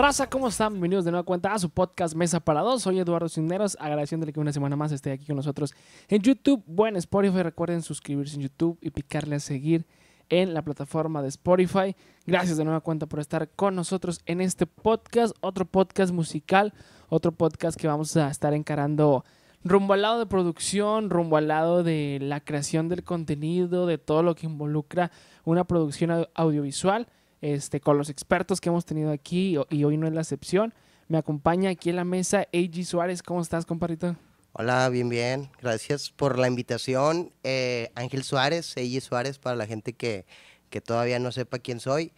Raza, ¿cómo están? Bienvenidos de nueva cuenta a su podcast Mesa para Dos. Soy Eduardo Cisneros, agradeciéndole que una semana más esté aquí con nosotros en YouTube. Buen Spotify, recuerden suscribirse en YouTube y picarle a seguir en la plataforma de Spotify. Gracias de nueva cuenta por estar con nosotros en este podcast, otro podcast musical, otro podcast que vamos a estar encarando rumbo al lado de producción, rumbo al lado de la creación del contenido, de todo lo que involucra una producción au- audiovisual, este, con los expertos que hemos tenido aquí y- hoy no es la excepción. Me acompaña aquí en la mesa AG Suárez. ¿Cómo estás, compadrito? Hola, bien, bien. Gracias por la invitación. Eh, Ángel Suárez, Eiji Suárez, para la gente que, que todavía no sepa quién soy.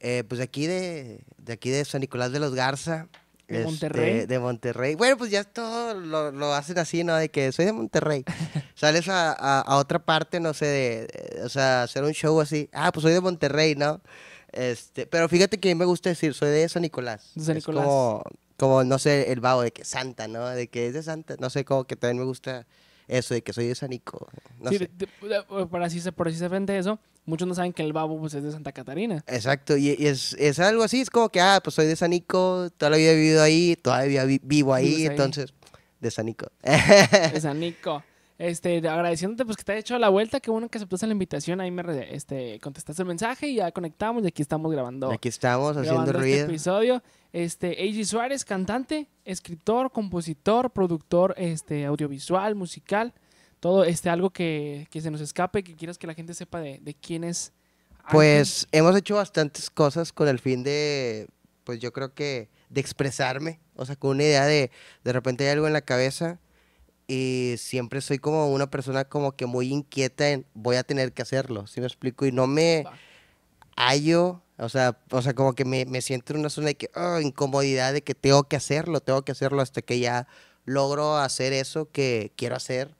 Eh, pues aquí de, de aquí de San Nicolás de los Garza. ¿De este, Monterrey? de Monterrey. Bueno, pues ya todo lo, lo hacen así, ¿no? De que soy de Monterrey. Sales a, a- a otra parte, no sé, de, de- o sea, hacer un show así. Ah, pues soy de Monterrey, ¿no? Este, pero fíjate que a mí me gusta decir, soy de San Nicolás. De San Es Nicolás. como, como, no sé, el vago de que Santa, ¿no? De que es de Santa. No sé, como que también me gusta eso de que soy de San Nico. No Sí, sé. de- de- para así, por así se frente eso, muchos no saben que el babo pues, es de Santa Catarina. Exacto, y, y es, es algo así, es como que, ah, pues soy de San Nico, toda la vida he vivido ahí, todavía vi- vivo ahí, Vives ahí. entonces, de San Nico. de San Nico. Este, agradeciéndote pues que te haya hecho la vuelta, qué bueno que aceptaste la invitación, ahí me re- este, contestaste el mensaje y ya conectamos y aquí estamos grabando, Aquí estamos haciendo este ruido. episodio. Este, AG Suárez, cantante, escritor, compositor, productor, este, audiovisual, musical, todo este algo que, que se nos escape, que quieras que la gente sepa de, de quién es. Ángel. Pues hemos hecho bastantes cosas con el fin de, pues yo creo que, de expresarme, o sea, con una idea de, de repente hay algo en la cabeza y siempre soy como una persona como que muy inquieta en, voy a tener que hacerlo, ¿sí me explico? Y no me hallo, o sea, o sea, como que me, me siento en una zona de que, ah, incomodidad de que tengo que hacerlo, tengo que hacerlo hasta que ya logro hacer eso que quiero hacer.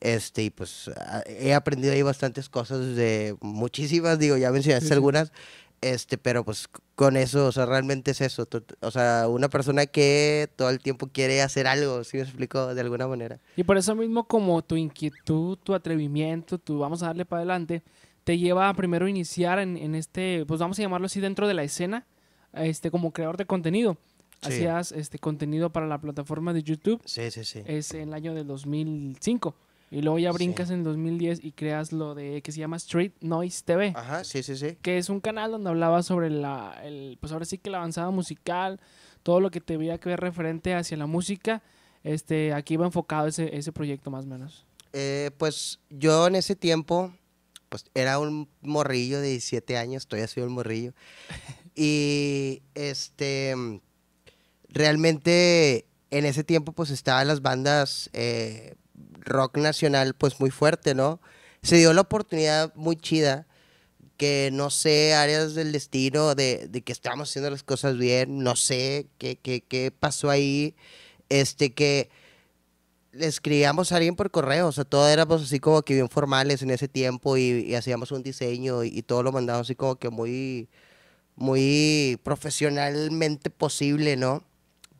Este, y pues ah, he aprendido ahí bastantes cosas de muchísimas, digo, ya mencionaste Sí, sí. algunas, este, pero pues con eso, o sea, realmente es eso, o sea, una persona que todo el tiempo quiere hacer algo, ¿sí me explico? De alguna manera. Y por eso mismo como tu inquietud, tu atrevimiento, tu vamos a darle para adelante, te lleva a primero iniciar en, en este, pues vamos a llamarlo así, dentro de la escena, este, como creador de contenido. Sí. Hacías este contenido para la plataforma de YouTube, Sí, sí, sí. es en el año del 2005. Y luego ya Sí. brincas en el 2010 y creas lo de que se llama Street Noise TV, Ajá, sí, sí, sí. que es un canal donde hablaba sobre la, el, pues ahora sí que la avanzada musical, todo lo que te veía que ver referente hacia la música. Este, aquí iba enfocado ese, ese proyecto más o menos. Eh, pues yo en ese tiempo, pues era un morrillo de 17 años, todavía soy un morrillo. Y este, realmente en ese tiempo pues estaban las bandas eh, rock nacional pues muy fuerte, ¿no? Se dio la oportunidad muy chida que no sé, áreas del destino de, que estábamos haciendo las cosas bien, no sé qué, qué, qué pasó ahí, este que le escribíamos a alguien por correo, o sea, todo éramos así como que bien formales en ese tiempo y, y hacíamos un diseño y, y todo lo mandábamos así como que muy, muy profesionalmente posible, ¿no?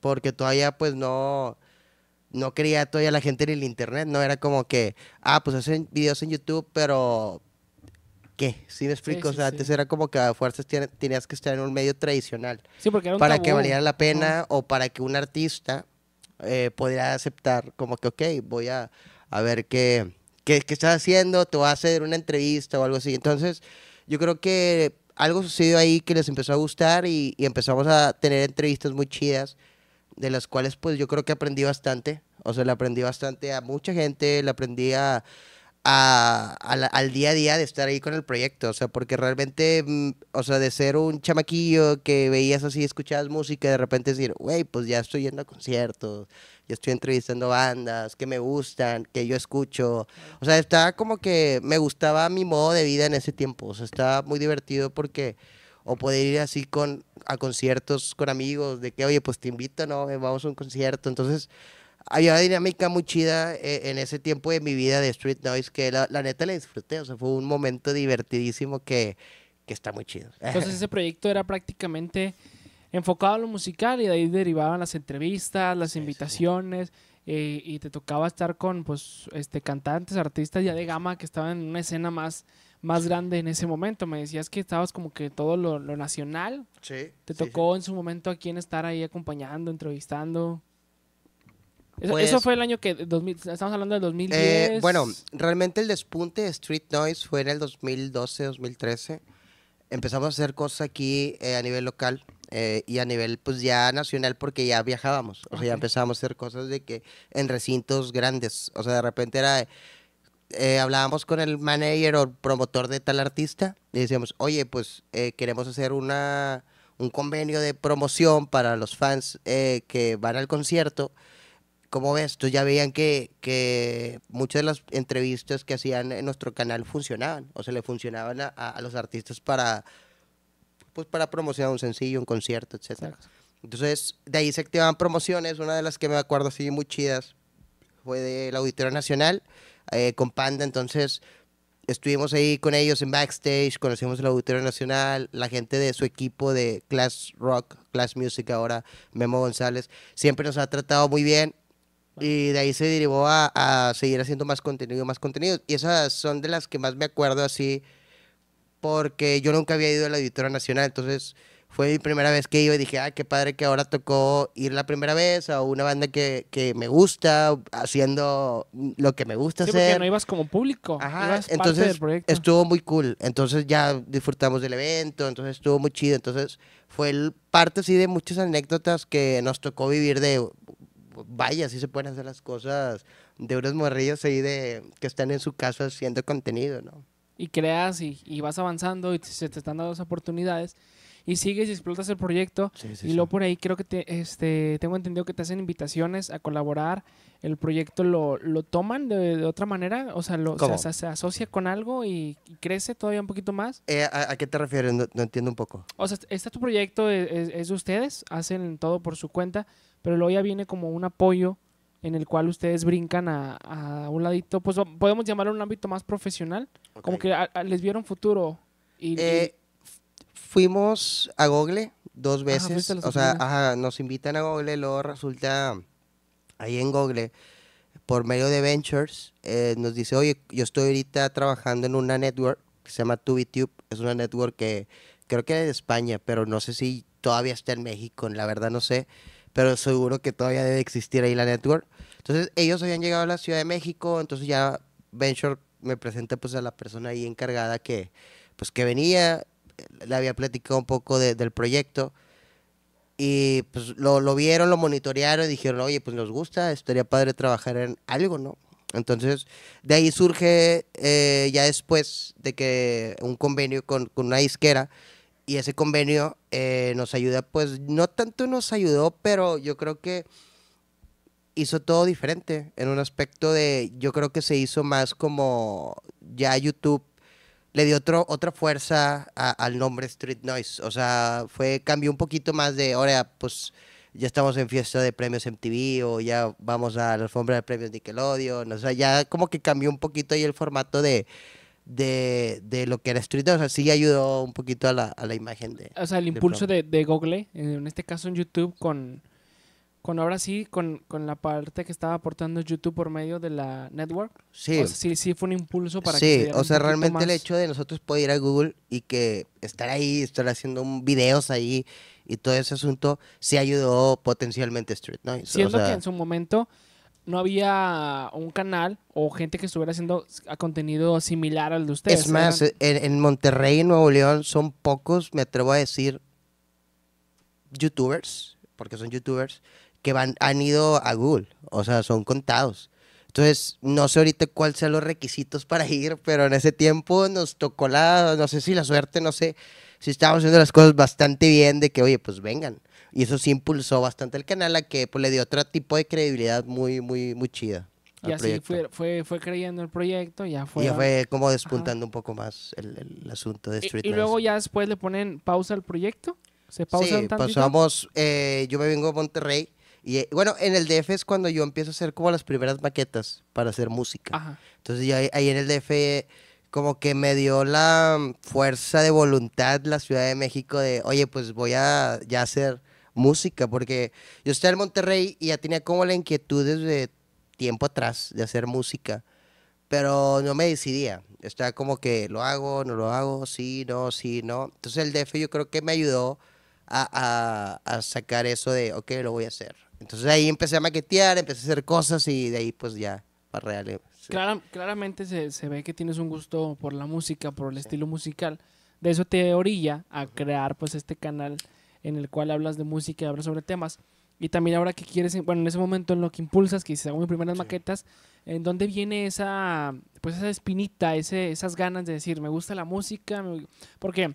Porque todavía pues no, no quería todavía la gente en el internet, ¿no? Era como que, ah, pues hacen videos en YouTube, pero ¿qué? ¿Sí me explico? o sí, sea, sí. antes era como que a fuerzas tenías que estar en un medio tradicional Sí, porque era un para que valiera la pena o para que un artista eh, pudiera aceptar como que, ok, voy a, a ver qué, qué, qué estás haciendo, te voy a hacer una entrevista o algo así. Entonces, yo creo que algo sucedió ahí que les empezó a gustar y, y empezamos a tener entrevistas muy chidas, de las cuales pues yo creo que aprendí bastante. O sea, le aprendí bastante a mucha gente, le aprendí a, a- al día a día de estar ahí con el proyecto, o sea, porque realmente, mm, o sea, de ser un chamaquillo que veías así, escuchabas música de repente decir, güey, pues ya estoy yendo a conciertos, ya estoy entrevistando bandas que me gustan, que yo escucho, o sea, estaba como que me gustaba mi modo de vida en ese tiempo, o sea, estaba muy divertido porque, o poder ir así con, a conciertos con amigos, de que, oye, pues te invito, ¿no? Eh, Vamos a un concierto, entonces había una dinámica muy chida eh, en ese tiempo de mi vida de Street Noise que la, la neta la disfruté. O sea, fue un momento divertidísimo que, que está muy chido. Entonces ese proyecto era prácticamente enfocado a lo musical y de ahí derivaban las entrevistas, las Sí, sí, sí. invitaciones eh, y te tocaba estar con pues este cantantes, artistas ya de gama que estaban en una escena más más grande en ese momento. Me decías que estabas como que todo lo, lo nacional. Sí. ¿Te sí, tocó en su momento a quién estar ahí acompañando, entrevistando? Eso, Pues- eso fue el año que, 2000, estamos hablando del sí. 2010. Eh, bueno, realmente el despunte de Street Noise fue en el 2012, 2013. Empezamos a hacer cosas aquí eh, a nivel local eh, y a nivel pues ya nacional porque ya viajábamos. O sea, ya Ok. empezamos a hacer cosas de que en recintos grandes. O sea, de repente era... eh, hablábamos con el manager o promotor de tal artista y decíamos, oye, pues eh, queremos hacer una, un convenio de promoción para los fans eh, que van al concierto. ¿Cómo ves? Entonces ya veían que, que muchas de las entrevistas que hacían en nuestro canal funcionaban, o sea, le funcionaban a, a- los artistas para, pues, para promocionar un sencillo, un concierto. Exacto. Entonces, de ahí se activaban promociones. Una de las que me acuerdo así muy chidas fue del Auditorio Nacional eh, con Panda. Entonces, estuvimos ahí con ellos en backstage, conocimos el Auditorio Nacional, la gente de su equipo de Class Rock, Class Music ahora, Memo González, siempre nos ha tratado muy bien. Y de ahí se derivó a, a seguir haciendo más contenido, más contenido. Y esas son de las que más me acuerdo así, porque yo nunca había ido al Auditorio Nacional, entonces fue mi primera vez que iba y dije, ah, qué padre que ahora tocó ir la primera vez a una banda que, que me gusta, haciendo lo que me gusta Sí, porque hacer. no ibas como público. Ajá, ibas parte entonces del proyecto. estuvo muy cool. Entonces ya disfrutamos del evento, entonces estuvo muy chido. Entonces fue el- parte así de muchas anécdotas que nos tocó vivir de, vaya, así se pueden hacer las cosas de unos morrillos ahí de que están en su casa haciendo contenido, ¿no? y creas y, y vas avanzando y se te están dando las oportunidades y sigues y explotas el proyecto y luego por ahí creo que te, este, tengo entendido que te hacen invitaciones a colaborar, el proyecto lo, lo toman de, de otra manera, o sea, lo, se, se asocia con algo y, y crece todavía un poquito más. Eh, ¿a, a qué te refieres? No, no entiendo un poco. O sea, este tu proyecto es, es- es de ustedes, hacen todo por su cuenta, pero luego ya viene como un apoyo en el cual ustedes brincan a, a un ladito, pues podemos llamarlo un ámbito más profesional, como que a- a- les vieron futuro. Y, Eh, fuimos a Google dos Ajá, veces. fuiste a las o sea, ajá, nos invitan a Google, luego resulta ahí en Google, por medio de Ventures, eh, nos dice, oye, yo estoy ahorita trabajando en una network que se llama TubiTube. Es una network que creo que es de España, pero no sé si todavía está en México, la verdad no sé. Pero seguro que todavía debe existir ahí la network. Entonces, ellos habían llegado a la Ciudad de México, entonces ya Venture me presenta pues a la persona ahí encargada que pues que venía, le había platicado un poco de- del proyecto y pues lo, lo vieron, lo monitorearon y dijeron, oye, pues nos gusta, estaría padre trabajar en algo, ¿no? Entonces, de ahí surge eh, ya después de que un convenio con, con una disquera y ese convenio eh, nos ayuda, pues no tanto nos ayudó, pero yo creo que hizo todo diferente en un aspecto de, yo creo que se hizo más como ya YouTube le dio otro, otra fuerza a- al nombre Street Noise. O sea, fue, cambió un poquito más de, ahora pues ya estamos en fiesta de premios MTV o ya vamos a la alfombra de premios Nickelodeon. O sea, ya como que cambió un poquito ahí el formato de, de, de lo que era Street Noise. O sea, sí ayudó un poquito a la, a la imagen de... o sea, el impulso de, de Google, en este caso en YouTube, con, con ahora sí, con, con la parte que estaba aportando YouTube por medio de la network. Sí. O sea, sí, sí fue un impulso para que se Sí, o sea, realmente el hecho de nosotros poder ir a Google y que estar ahí, estar haciendo videos ahí y todo ese asunto, sí ayudó potencialmente Street o Siendo sea, que en su momento no había un canal o gente que estuviera haciendo contenido similar al de ustedes. es más, en Monterrey y Nuevo León son pocos, me atrevo a decir, youtubers, porque son youtubers, que van, han ido a Google, o sea, son contados. Entonces, no sé ahorita cuáles sean los requisitos para ir, pero en ese tiempo nos tocó la, no sé si la suerte, no sé, si estábamos haciendo las cosas bastante bien de que, oye, pues vengan. Y eso sí impulsó bastante el canal a que pues, le dio otro tipo de credibilidad muy, muy, muy chida. y así proyecto. fue, fue, fue creyendo el proyecto, ya fue. y ya fue como despuntando un poco más el, el asunto de Y- Street y, Noise. luego ya después le ponen pausa al proyecto. Se pausa sí, pasamos, eh, yo me vengo a Monterrey y eh, bueno, en el DF es cuando yo empiezo a hacer como las primeras maquetas para hacer música. Ajá. Entonces ya ahí- ahí en el DF como que me dio la mm, fuerza de voluntad la Ciudad de México de, oye, pues voy a ya hacer música, porque yo estaba en Monterrey y ya tenía como la inquietud desde tiempo atrás de hacer música, pero no me decidía. Estaba como que lo hago, no lo hago, sí, no, sí, no. Entonces el DF yo creo que me ayudó a, a, a sacar eso de, ok, lo voy a hacer. Entonces ahí empecé a maquetear, empecé a hacer cosas y de ahí pues ya, para real. sí. Clara- claramente se, se ve que tienes un gusto por la música, por el estilo musical. De eso te orilla a crear pues este canal en el cual hablas de música y hablas sobre temas. Y también ahora que quieres, bueno, en ese momento en lo que impulsas, que hago mis primeras Sí. maquetas, ¿en dónde viene esa, pues esa espinita, ese, esas ganas de decir, me gusta la música? me- Porque,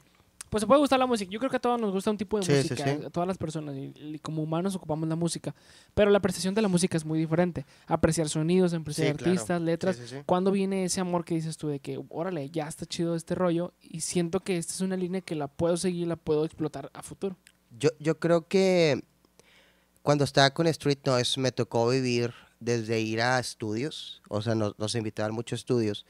pues se puede gustar la música. Yo creo que a todos nos gusta un tipo de Sí, sí, música, sí. a todas las personas, y, y como humanos ocupamos la música. Pero la apreciación de la música es muy diferente. Apreciar sonidos, apreciar Sí, claro. artistas, letras. Sí, sí, sí. ¿Cuándo viene ese amor que dices tú de que, órale, ya está chido este rollo y siento que esta es una línea que la puedo seguir, la puedo explotar a futuro? Yo, yo creo que cuando estaba con Street Noise me tocó vivir desde ir a estudios, o sea, nos, nos invitaban muchos estudios.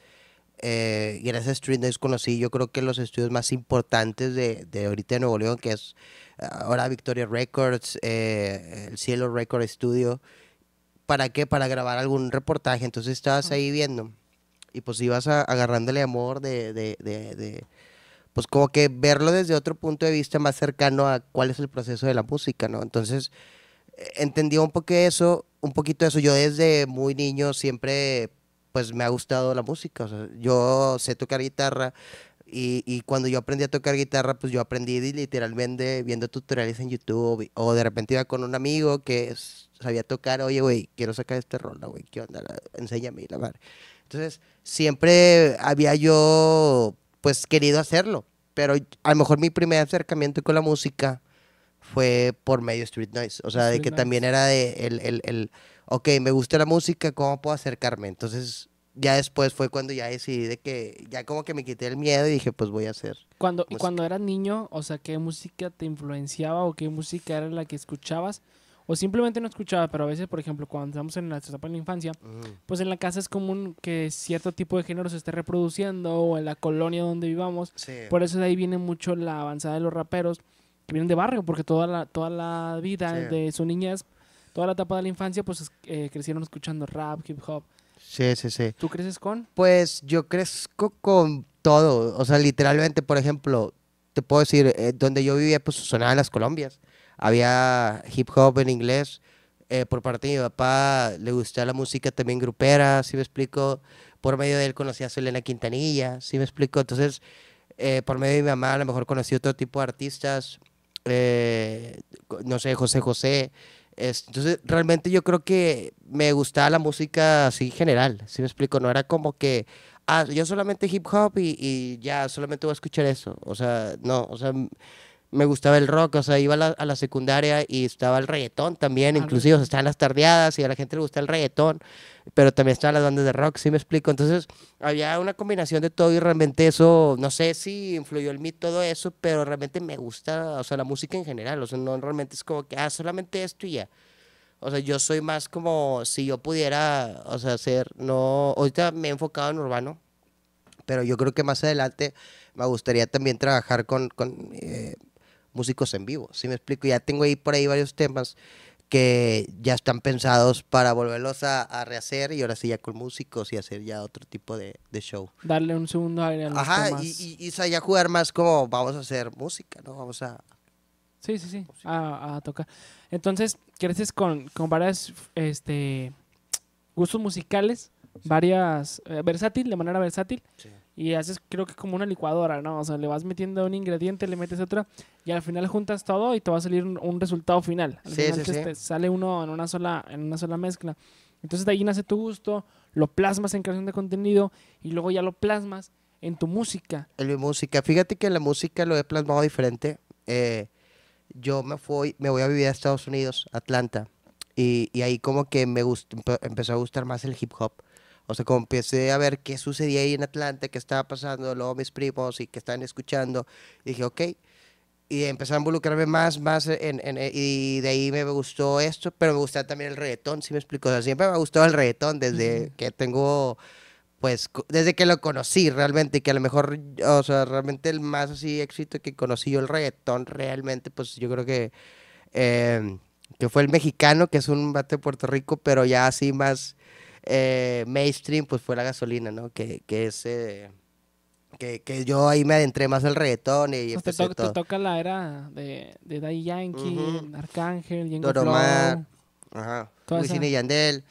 Eh, y gracias a Street Noise conocí yo creo que los estudios más importantes de, de ahorita de Nuevo León, que es ahora Victoria Records, eh, el Cielo Record Studio. ¿Para qué? Para grabar algún reportaje. Entonces estabas ahí viendo y pues ibas a- agarrándole amor de, de, de, de- pues como que verlo desde otro punto de vista más cercano a cuál es el proceso de la música, ¿no? Entonces eh, entendí un poco eso, un poquito eso. Yo desde muy niño siempre, pues me ha gustado la música. O sea, yo sé tocar guitarra y, y cuando yo aprendí a tocar guitarra, pues yo aprendí literalmente viendo tutoriales en YouTube o de repente iba con un amigo que sabía tocar, oye, güey, quiero sacar este rola, güey, ¿qué onda? La- Enséñame, la madre. Entonces, siempre había yo, pues, querido hacerlo, pero a lo mejor mi primer acercamiento con la música fue por medio Street Noise. O sea, de Street que Noise. también era de el, el, el, ok, me gusta la música, ¿cómo puedo acercarme? Entonces, ya después fue cuando ya decidí de que, ya como que me quité el miedo y dije, pues voy a hacer. Cuando, y Música. cuando eras niño, o sea, ¿qué música te influenciaba o qué música era la que escuchabas? O simplemente no escuchaba, pero a veces, por ejemplo, cuando estamos en la etapa de la infancia, pues en la casa es común que cierto tipo de género se esté reproduciendo o en la colonia donde vivamos. Sí. Por eso de ahí viene mucho la avanzada de los raperos que vienen de barrio, porque toda la, toda la vida Sí. de su niñez, toda la etapa de la infancia, pues es- eh, crecieron escuchando rap, hip hop. Sí, sí, sí. ¿Tú creces con? Pues yo crezco con todo, o sea, literalmente, por ejemplo, te puedo decir, eh, donde yo vivía, pues sonaban las Colombias. Había hip hop en inglés. eh, por parte de mi papá le gustaba la música también grupera, ¿sí me explico? Por medio de él conocí a Selena Quintanilla, ¿sí me explico? Entonces, eh, por medio de mi mamá a lo mejor conocí otro tipo de artistas, eh, no sé, José José. Es- entonces, realmente yo creo que me gustaba la música así general, ¿sí me explico? No era como que, ah, yo solamente hip hop y, y ya, solamente voy a escuchar eso. O sea, no, o sea, me gustaba el rock, o sea, iba a la, a la secundaria y estaba el reggaetón también, Ah, inclusive, o sea, estaban las tardeadas y a la gente le gusta el reggaetón, pero también estaban las bandas de rock, ¿sí me explico? Entonces, había una combinación de todo y realmente eso, no sé si influyó en mí todo eso, pero realmente me gusta, o sea, la música en general, o sea, no realmente es como que, ah, solamente esto y ya. O sea, yo soy más como si yo pudiera, o sea, hacer, no, ahorita me he enfocado en urbano, pero yo creo que más adelante me gustaría también trabajar con, con eh, músicos en vivo, ¿sí me explico? Ya tengo ahí por ahí varios temas que ya están pensados para volverlos a, a rehacer y ahora sí ya con músicos y hacer ya otro tipo de, de show. Darle un segundo aire a los Ajá, temas. y, y, y, o sea, ya jugar más como vamos a hacer música, ¿no? Vamos a... Sí, sí, sí, a, a tocar. Entonces, creces con, con varias este, gustos musicales, varias, eh, versátil, de manera versátil, y haces creo que como una licuadora, ¿no? O sea, le vas metiendo un ingrediente, le metes otro, y al final juntas todo y te va a salir un, un resultado final. Al Sí, final sí, te- sí. sale uno en una sola, en una sola mezcla. Entonces de ahí nace tu gusto, lo plasmas en creación de contenido, y luego ya lo plasmas en tu música. En mi música, fíjate que la música lo he plasmado diferente. Eh, yo me fui, me voy a vivir a Estados Unidos, Atlanta, y, y ahí como que me gust- empe- empezó a gustar más el hip hop. O sea, como empecé a ver qué sucedía ahí en Atlanta, qué estaba pasando, luego mis primos y que estaban escuchando, dije, ok. Y empecé a involucrarme más, más en, en- y de ahí me gustó esto, pero me gustaba también el reggaetón, ¿sí me explico? O sea, siempre me ha gustado el reggaetón desde Ujú. que tengo, pues, desde que lo conocí realmente, que a lo mejor, o sea, realmente el más así éxito que conocí yo el reggaetón realmente, pues yo creo que, eh, que fue el mexicano, que es un bate de Puerto Rico, pero ya así más eh, mainstream, pues fue la gasolina, ¿no? Que, que es... eh, que, que yo ahí me adentré más al reggaetón y Pues te, empecé to- te todo. toca la era de, de Daddy Yankee. Arcángel, Django Don Flow. Omar, Ajá. Wisin y Yandel.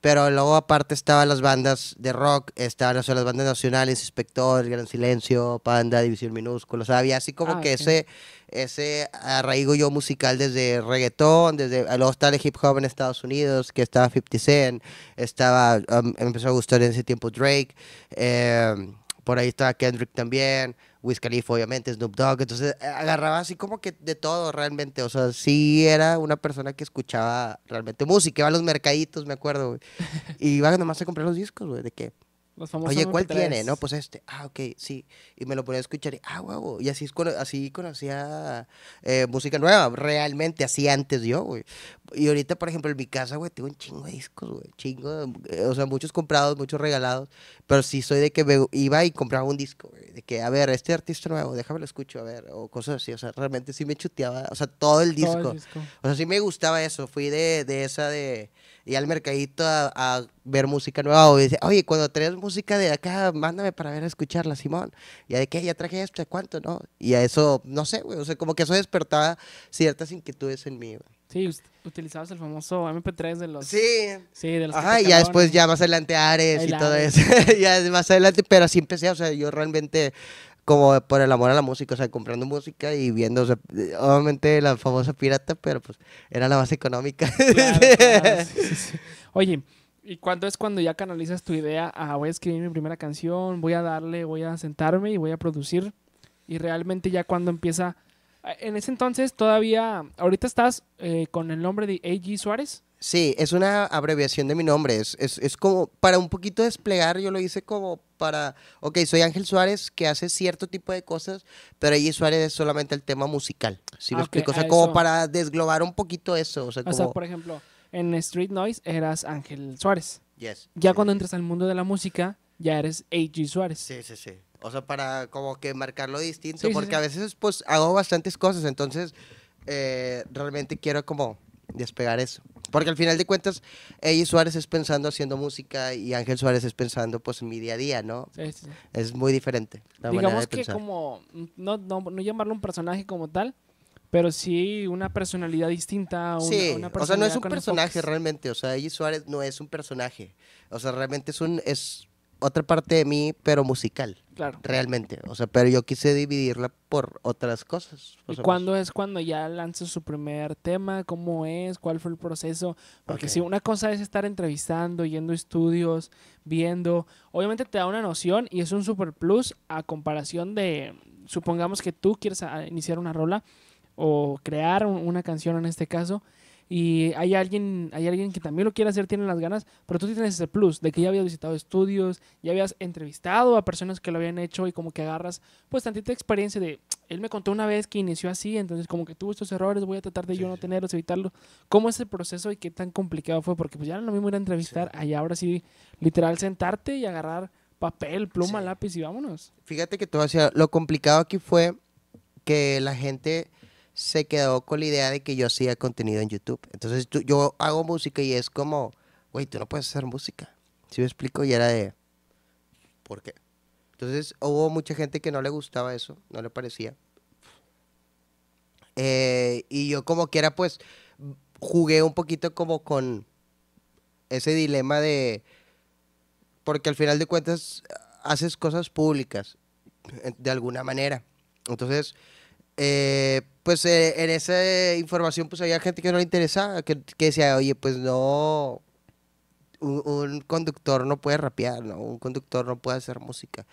Pero luego aparte estaban las bandas de rock, estaban o sea, las bandas nacionales, Inspector, Gran Silencio, Panda, División Minúscula. O sea, había así como Ah, que ese, ese arraigo yo musical desde reggaetón, desde luego estaba el hip hop en Estados Unidos, que estaba 50 Cent, estaba, um, empezó a gustar en ese tiempo Drake, eh, por ahí estaba Kendrick también, Wiz Khalifa obviamente, Snoop Dogg, entonces eh, agarraba así como que de todo realmente, o sea, sí era una persona que escuchaba realmente música, iba a los mercaditos, me acuerdo, güey, y iba nomás a comprar los discos, güey, de que, Los famosos oye, ¿cuál MP3s. tiene? No, pues este, ah, ok, sí, y me lo ponía a escuchar y, ah, huevo, y así, así conocía eh, música nueva, realmente, así antes yo, güey, y ahorita, por ejemplo, en mi casa, güey, tengo un chingo de discos, güey, chingo, de- eh, o sea, muchos comprados, muchos regalados, pero sí soy de que me iba y compraba un disco, güey, de que, a ver, este artista nuevo, déjame lo escucho, a ver, o cosas así, o sea, realmente sí me chuteaba, o sea, todo el disco. Todo el disco. O sea, sí me gustaba eso. Fui de, de esa de ir al mercadito a, a ver música nueva. O dice, oye, cuando traes música de acá, mándame para ver a escucharla, Simón. Y de qué, ya traje esto, ¿de cuánto, no? Y a eso, no sé, güey. O sea, como que eso despertaba ciertas inquietudes en mí, güey. Sí, utilizabas el famoso MP3 de los... Sí. Sí, de los Ajá, y ya después ya más adelante Ares El y todo Ares. eso. ya más adelante, pero así empecé, o sea, yo realmente como por el amor a la música, o sea, comprando música y viendo, o sea, obviamente la famosa pirata, pero pues era la más económica. Claro, claro, sí, sí. Oye, ¿y cuándo es cuando ya canalizas tu idea? Ah, voy a escribir mi primera canción, voy a darle, voy a sentarme y voy a producir. Y realmente ya cuando empieza... ah, En ese entonces todavía... Ahorita estás eh, con el nombre de A.G. Suárez. Sí, es una abreviación de mi nombre. Es, es, es como para un poquito desplegar, yo lo hice como para, ok, soy Ángel Suárez que hace cierto tipo de cosas, pero allí Suárez es solamente el tema musical. ¿Sí me Ah, explico? O sea, como eso. para desglobar un poquito eso. O sea, O como... sea, por ejemplo, en Street Noise eras Ángel Suárez. Yes. Ya Sí, cuando entras al mundo de la música, ya eres A.G. Suárez. Sí, sí, sí. O sea, para como que marcarlo distinto, Sí, sí, porque sí. a veces pues hago bastantes cosas, entonces eh, realmente quiero como despegar eso. Porque al final de cuentas, ella Suárez es pensando haciendo música y Ángel Suárez es pensando pues en mi día a día, ¿no? Sí, sí, sí. Es muy diferente la Digamos de que pensar. como, no, no, no llamarlo un personaje como tal, pero sí una personalidad distinta. Una, Sí, una o sea, no es personalidad un personaje enfoques. realmente, o sea, ella Suárez no es un personaje, o sea, realmente es un es otra parte de mí, pero musical, Claro. realmente, o sea, pero yo quise dividirla por otras cosas. o ¿Y sea, cuándo es cuando ya lanzas su primer tema? ¿Cómo es? ¿Cuál fue el proceso? Porque si una cosa es estar entrevistando, yendo a estudios, viendo, obviamente te da una noción y es un super plus a comparación de, supongamos que tú quieres iniciar una rola o crear un- una canción en este caso y hay alguien, hay alguien que también lo quiere hacer, tiene las ganas, pero tú tienes ese plus de que ya habías visitado estudios, ya habías entrevistado a personas que lo habían hecho y como que agarras pues tantita experiencia de, él me contó una vez que inició así, entonces como que tuvo estos errores, voy a tratar de Sí, yo no sí. tenerlos, evitarlos. ¿Cómo es el proceso y qué tan complicado fue? Porque pues ya no lo mismo ir a entrevistar, allá ahora sí, literal sentarte y agarrar papel, pluma, Sí. lápiz y vámonos. Fíjate que todo hacía, lo complicado aquí fue que la gente se quedó con la idea de que yo hacía contenido en YouTube. Entonces tú- yo hago música y es como, güey, tú no puedes hacer música. ¿Sí me explico? Y era de, ¿por qué? Entonces hubo mucha gente que no le gustaba eso, no le parecía. Eh, y yo como quiera, pues, jugué un poquito como con ese dilema de, porque al final de cuentas haces cosas públicas de alguna manera. Entonces, eh, pues eh, en esa información pues había gente que no le interesaba, que, que decía, oye, pues no, un, un conductor no puede rapear, ¿no? Un conductor no puede hacer música.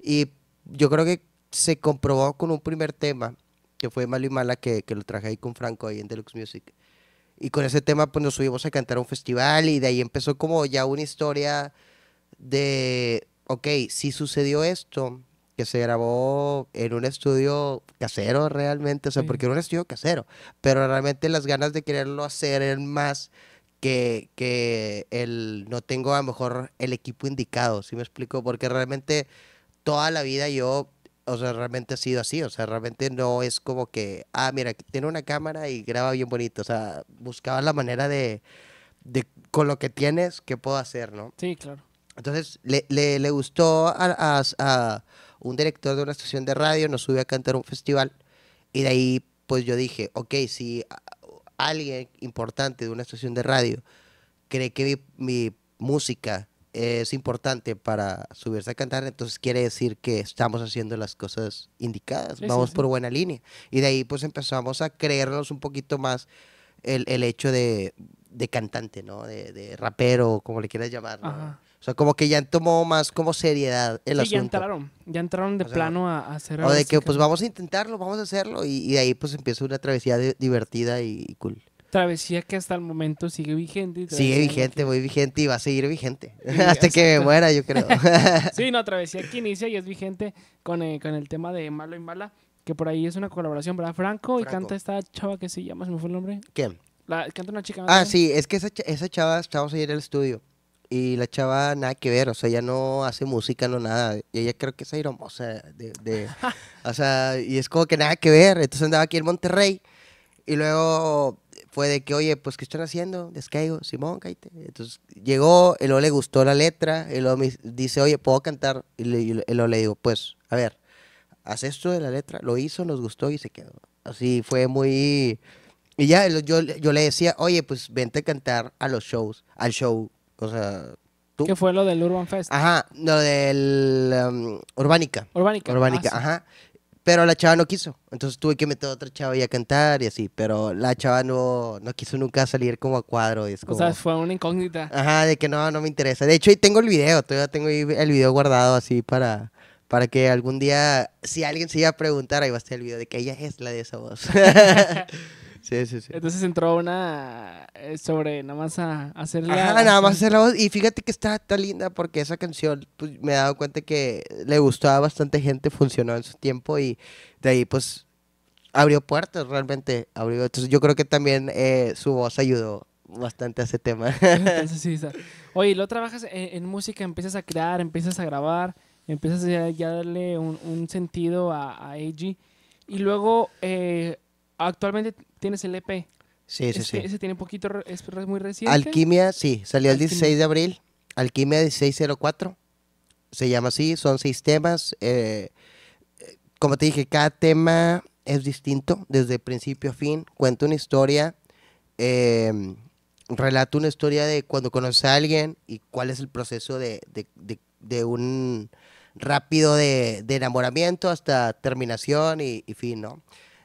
Y yo creo que se comprobó con un primer tema, que fue Malo y Mala, que, que lo traje ahí con Franco ahí en Deluxe Music. Y con ese tema pues nos subimos a cantar a un festival y de ahí empezó como ya una historia de, ok, si sucedió esto, que se grabó en un estudio casero realmente, o sea, Sí. porque era un estudio casero, pero realmente las ganas de quererlo hacer eran más que, que el no tengo a lo mejor el equipo indicado, ¿sí me explico? Porque realmente toda la vida yo, o sea, realmente ha sido así, o sea, realmente no es como que, ah, mira, tiene una cámara y graba bien bonito, o sea, buscaba la manera de, de con lo que tienes, ¿qué puedo hacer, no? Sí, claro. Entonces le, le, le gustó a, a- a un director de una estación de radio, nos sube a cantar un festival y de ahí pues yo dije, ok, si alguien importante de una estación de radio cree que mi, mi música es importante para subirse a cantar, entonces quiere decir que estamos haciendo las cosas indicadas, Sí, sí, vamos sí. por buena línea. Y de ahí pues empezamos a creernos un poquito más el, el hecho de, de cantante, ¿no? De, de rapero, como le quieras llamar, ¿no? O sea, como que ya tomó más como seriedad el sí, ya asunto. entraron. Ya entraron de O sea, plano a, a hacer. O de que pues vamos a intentarlo, vamos a hacerlo. Y, y de ahí pues empieza una travesía de- divertida y, y cool. Travesía que hasta el momento sigue vigente. y Sigue vigente, muy vigente y va a seguir vigente. Hasta que me muera, yo creo. Sí, no, Travesía que inicia y es vigente con, eh, con el tema de Malo y Mala, que por ahí es una colaboración, ¿verdad? Franco, y canta esta chava que se llama, ¿se me fue el nombre? La, canta una chica. ¿no? Ah, sí, es que esa, esa chava, estábamos ahí en el estudio. Y la chava nada que ver, o sea, ella no hace música, no nada. Y ella creo que es aeromosa de, de o sea, y es como que nada que ver. Entonces andaba aquí en Monterrey. Y luego fue de que, oye, pues, ¿qué están haciendo? Descaigo, Simón, cállate. Entonces llegó, y luego le gustó la letra, y luego me dice, oye, ¿puedo cantar? Y, le- y luego le digo, pues, a ver, haz esto de la letra. Lo hizo, nos gustó y se quedó. Así fue muy... Y ya, yo, yo le decía, oye, pues vente a cantar a los shows, al show. O sea, tú. Que fue lo del Urban Fest. Ajá, lo del um, Urbánica. Urbánica. Urbánica, Ah, sí. ajá. Pero la chava no quiso. Entonces tuve que meter a otra chava y a cantar y así. Pero la chava no, no quiso nunca salir como a cuadro. Y es O como... sea, fue una incógnita. Ajá, de que no, no me interesa. De hecho, ahí tengo el video. Todavía tengo el video guardado así para, para que algún día, si alguien se iba a preguntar, ahí va a estar el video de que ella es la de esa voz. sí, sí, sí. Entonces entró una eh, sobre nada más a hacer la... Ajá, nada más hacer la voz. Y fíjate que está tan linda porque esa canción, pues me he dado cuenta que le gustó a bastante gente, funcionó en su tiempo y de ahí, pues, abrió puertas realmente. Abrió. Entonces, yo creo que también eh, su voz ayudó bastante a ese tema. Entonces sí, está. Oye, luego trabajas en, en música, empiezas a crear, empiezas a grabar, empiezas ya, ya a darle un, un sentido a, a AG. Y luego, eh, actualmente tienes el EP. sí, sí, sí. Ese tiene un poquito, es muy reciente. Alquimia, sí, salió el Alquimia. 16 de abril. Alquimia 1604. Se llama así, son seis temas. eh, eh, como te dije, cada tema es distinto, desde principio a fin. Cuenta una historia, eh, relata una historia de cuando conoces a alguien y cuál es el proceso de, de- de- de un rápido de, de enamoramiento hasta terminación y, y fin, ¿no?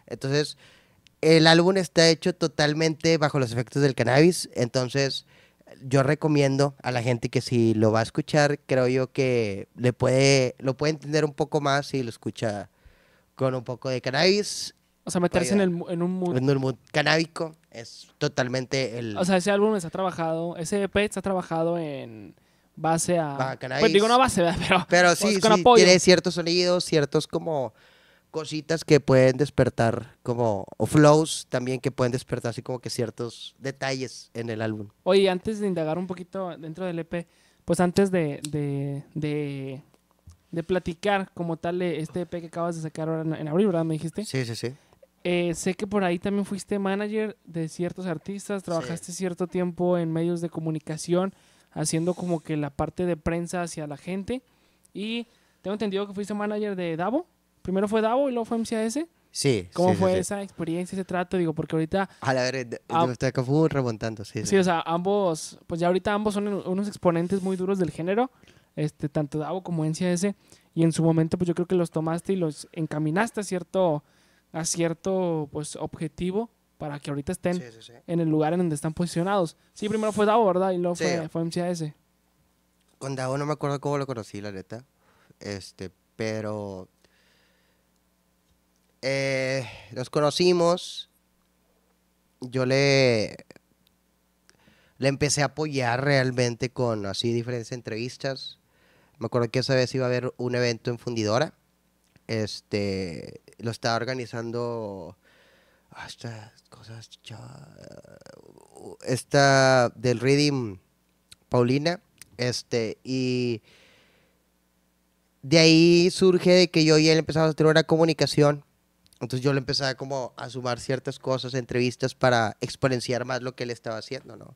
Entonces, el álbum está hecho totalmente bajo los efectos del cannabis, entonces yo recomiendo a la gente que si lo va a escuchar, creo yo que le puede, lo puede entender un poco más si lo escucha con un poco de cannabis. O sea, meterse en, el, en un mood. En un mood canábico es totalmente el... O sea, ese álbum está trabajado, ese EP está trabajado en base a... Cannabis. Pues digo no base, pero, Pero sí, con sí, apoyo. tiene ciertos sonidos, ciertos como cositas que pueden despertar como, o flows también que pueden despertar así como que ciertos detalles en el álbum. Oye, antes de indagar un poquito dentro del EP, pues antes de, de, de, de platicar como tal este EP que acabas de sacar ahora en, en abril, ¿verdad? Me dijiste. Sí, sí, sí. Eh, sé que por ahí también fuiste manager de ciertos artistas, trabajaste cierto tiempo en medios de comunicación, haciendo como que la parte de prensa hacia la gente. Y tengo entendido que fuiste manager de Davo. Primero fue Davo y luego fue MCAS. Sí. ¿Cómo sí, fue sí. esa experiencia, ese trato? Digo, porque ahorita A la ver, de- Ah. estoy acá fue remontando, sí. Sí, o sea, ambos, pues ya ahorita ambos son unos exponentes muy duros del género, este, tanto Davo como NCAS, y en su momento pues yo creo que los tomaste y los encaminaste a cierto, a cierto pues objetivo para que ahorita estén Sí, sí, sí. en el lugar en donde están posicionados. Sí, primero fue Davo, ¿verdad? Y luego fue, fue MCAS. Con Davo no me acuerdo cómo lo conocí, la neta. Este, pero. Eh, nos conocimos. Yo le. Le empecé a apoyar realmente con así diferentes entrevistas. Me acuerdo que esa vez iba a haber un evento en Fundidora. Este. Lo estaba organizando. ah, Estas cosas. Esta del Reading Paulina. Este, y de ahí surge de que yo y él empezamos a tener una comunicación. Entonces yo le empezaba como a sumar ciertas cosas, entrevistas para exponenciar más lo que él estaba haciendo, ¿no?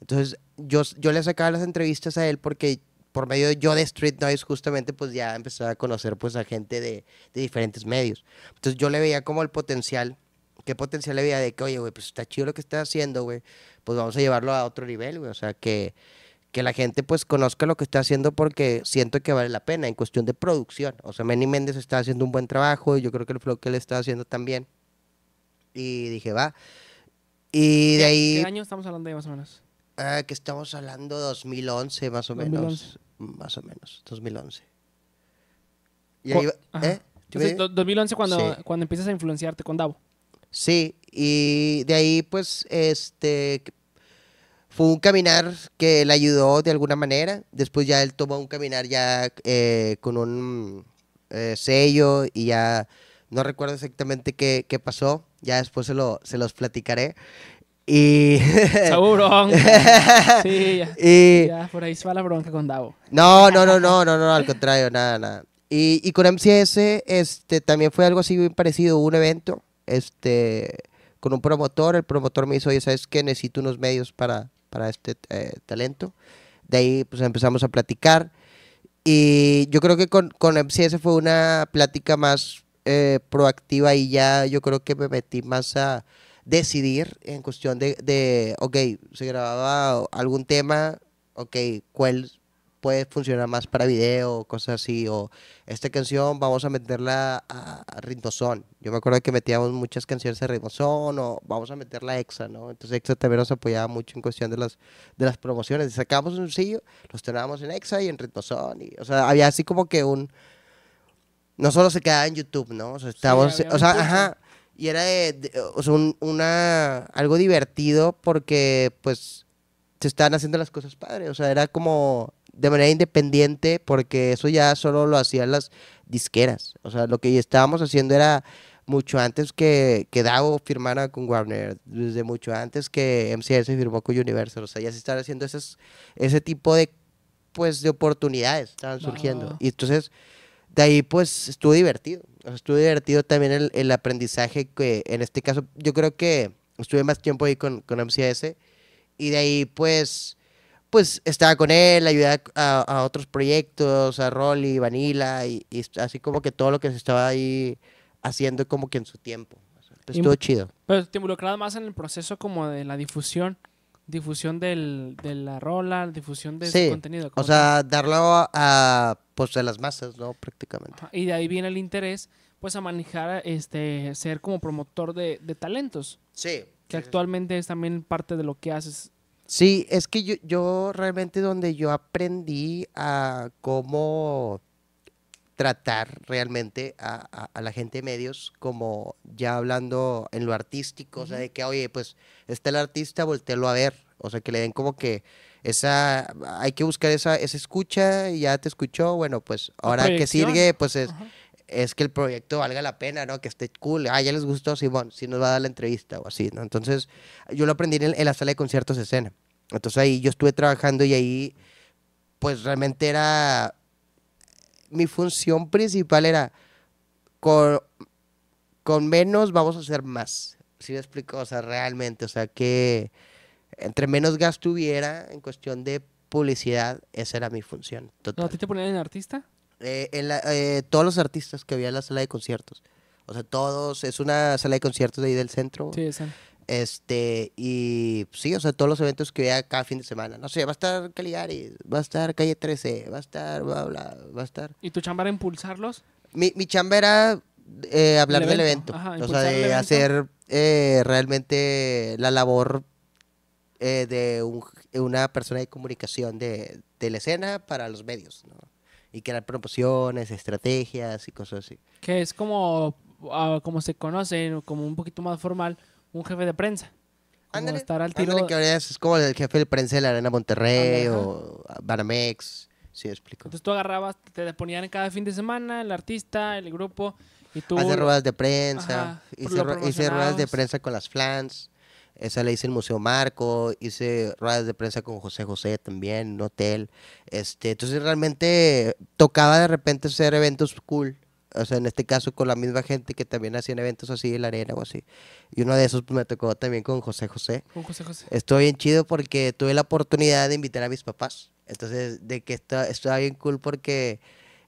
Entonces, yo, yo le sacaba las entrevistas a él porque por medio de yo de Street Noise justamente pues ya empezaba a conocer pues a gente de, de diferentes medios. Entonces yo le veía como el potencial, qué potencial le veía de que, oye, güey, pues está chido lo que está haciendo, güey, pues vamos a llevarlo a otro nivel, güey, o sea, que, que la gente pues conozca lo que está haciendo porque siento que vale la pena en cuestión de producción. O sea, Manny Méndez está haciendo un buen trabajo y yo creo que el flow que él está haciendo también. Y dije, va. Y de ¿Qué- ahí... ¿Qué año estamos hablando de más o menos? Ah, que estamos hablando 2011 más o 2011. menos. Más o menos, 2011. Y ahí. ¿eh? Entonces, ¿Sí? do- 2011 cuando, Sí. cuando empiezas a influenciarte con Davo. Sí, y de ahí pues este fue un caminar que le ayudó de alguna manera. Después ya él tomó un caminar ya eh, con un eh, sello y ya no recuerdo exactamente qué, qué pasó. Ya después se, lo, se los platicaré. Y, Seguro. sí, ya. y Ya, por ahí se va la bronca con Davo. No, no, no, no, no, no, al contrario, nada, nada. Y, y con MCS, este, también fue algo así bien parecido, un evento, este, con un promotor, el promotor me dijo, oye, ¿sabes qué? Necesito unos medios para, para este eh, talento. De ahí, pues, empezamos a platicar. Y yo creo que con, con MCS fue una plática más eh, proactiva y ya yo creo que me metí más a decidir en cuestión de, de, ok, se grababa algún tema, ok, ¿cuál puede funcionar más para video cosas así? O esta canción vamos a meterla a, a ritmozón. Yo me acuerdo que metíamos muchas canciones a ritmozón o vamos a meterla a Exa, ¿no? Entonces Exa también nos apoyaba mucho en cuestión de las, de las promociones. Sacábamos un sencillo, los teníamos en Exa y en ritmozón. Y, o sea, había así como que un... No solo se quedaba en YouTube, ¿no? O sea, estábamos... había o sea, ajá. Y era de, de- o sea, un- una, algo divertido porque, pues, se estaban haciendo las cosas padres. O sea, era como de manera independiente porque eso ya solo lo hacían las disqueras. O sea, lo que estábamos haciendo era mucho antes que, que Davo firmara con Warner, desde mucho antes que MCS firmó con Universal. O sea, ya se estaban haciendo esas, ese tipo de, pues, de oportunidades, estaban surgiendo. va. Y entonces, de ahí, pues, estuvo divertido. O sea, estuvo divertido también el, el aprendizaje que, en este caso, yo creo que estuve más tiempo ahí con, con MCS. Y de ahí, pues, pues estaba con él, ayudaba a, a otros proyectos, a Rolly, Vanilla, y, y así como que todo lo que se estaba ahí haciendo como que en su tiempo. Pues, estuvo chido. Pero te involucrabas más en el proceso como de la difusión. Difusión del, de la rola, difusión de Sí, su contenido. O sea, darlo a, pues, a las masas, ¿no? Prácticamente. Ajá, Y de ahí viene el interés, pues, a manejar, este, ser como promotor de, de talentos, Sí. que actualmente es también parte de lo que haces. Sí, es que yo, yo realmente donde yo aprendí a cómo tratar realmente a, a- a la gente de medios, como ya hablando en lo artístico, o sea, de que, oye, pues está el artista, voltealo a ver, o sea, que le den como que esa, hay que buscar esa, esa escucha, y ya te escuchó, bueno, pues ahora que sigue, pues es. Es que el proyecto valga la pena, ¿no? Que esté cool. Ah, ya les gustó, Simón, si nos va a dar la entrevista o así, ¿no? Entonces, yo lo aprendí en, en la sala de conciertos de escena. Entonces ahí yo estuve trabajando y ahí, pues realmente era, mi función principal era, con, con menos vamos a hacer más. ¿Sí me explico? O sea, realmente, o sea, que entre menos gasto hubiera en cuestión de publicidad, esa era mi función. ¿A ti te ponían en artista? Eh, en la- eh, todos los artistas que había en la sala de conciertos. O sea, todos, es una sala de conciertos de ahí del centro. Sí, esa. Este, y sí, o sea, todos los eventos que había cada fin de semana. No sé, va a estar Caligari, va a estar Calle 13, va a estar, bla, bla, va a estar. ¿Y tu chamba era impulsarlos? Mi, mi chamba era eh, hablar El del evento, ajá, o sea, de evento. hacer eh, realmente la labor eh, de un- una persona de comunicación de, de la escena para los medios, ¿no? Y crear promociones, estrategias y cosas así. Que es como, ah, como se conoce, como un poquito más formal, un jefe de prensa. Ándale, estar al tiro. ándale, que ahora es como el jefe de prensa de la Arena Monterrey Ándale, o Banamex, sí, explico. Entonces tú agarrabas, te ponían cada fin de semana el artista, el grupo, y tú... Hace ruedas de prensa, hice, hice ruedas de prensa con las flans, esa la hice en el Museo Marco, hice ruedas de prensa con José José también, en un hotel. Este, entonces realmente tocaba de repente hacer eventos cool o sea, en este caso con la misma gente que también hacían eventos así en la arena o así. Y uno de esos pues, me tocó también con José José. Con José José. Estuvo bien chido porque tuve la oportunidad de invitar a mis papás. Entonces, de que está, estaba bien cool porque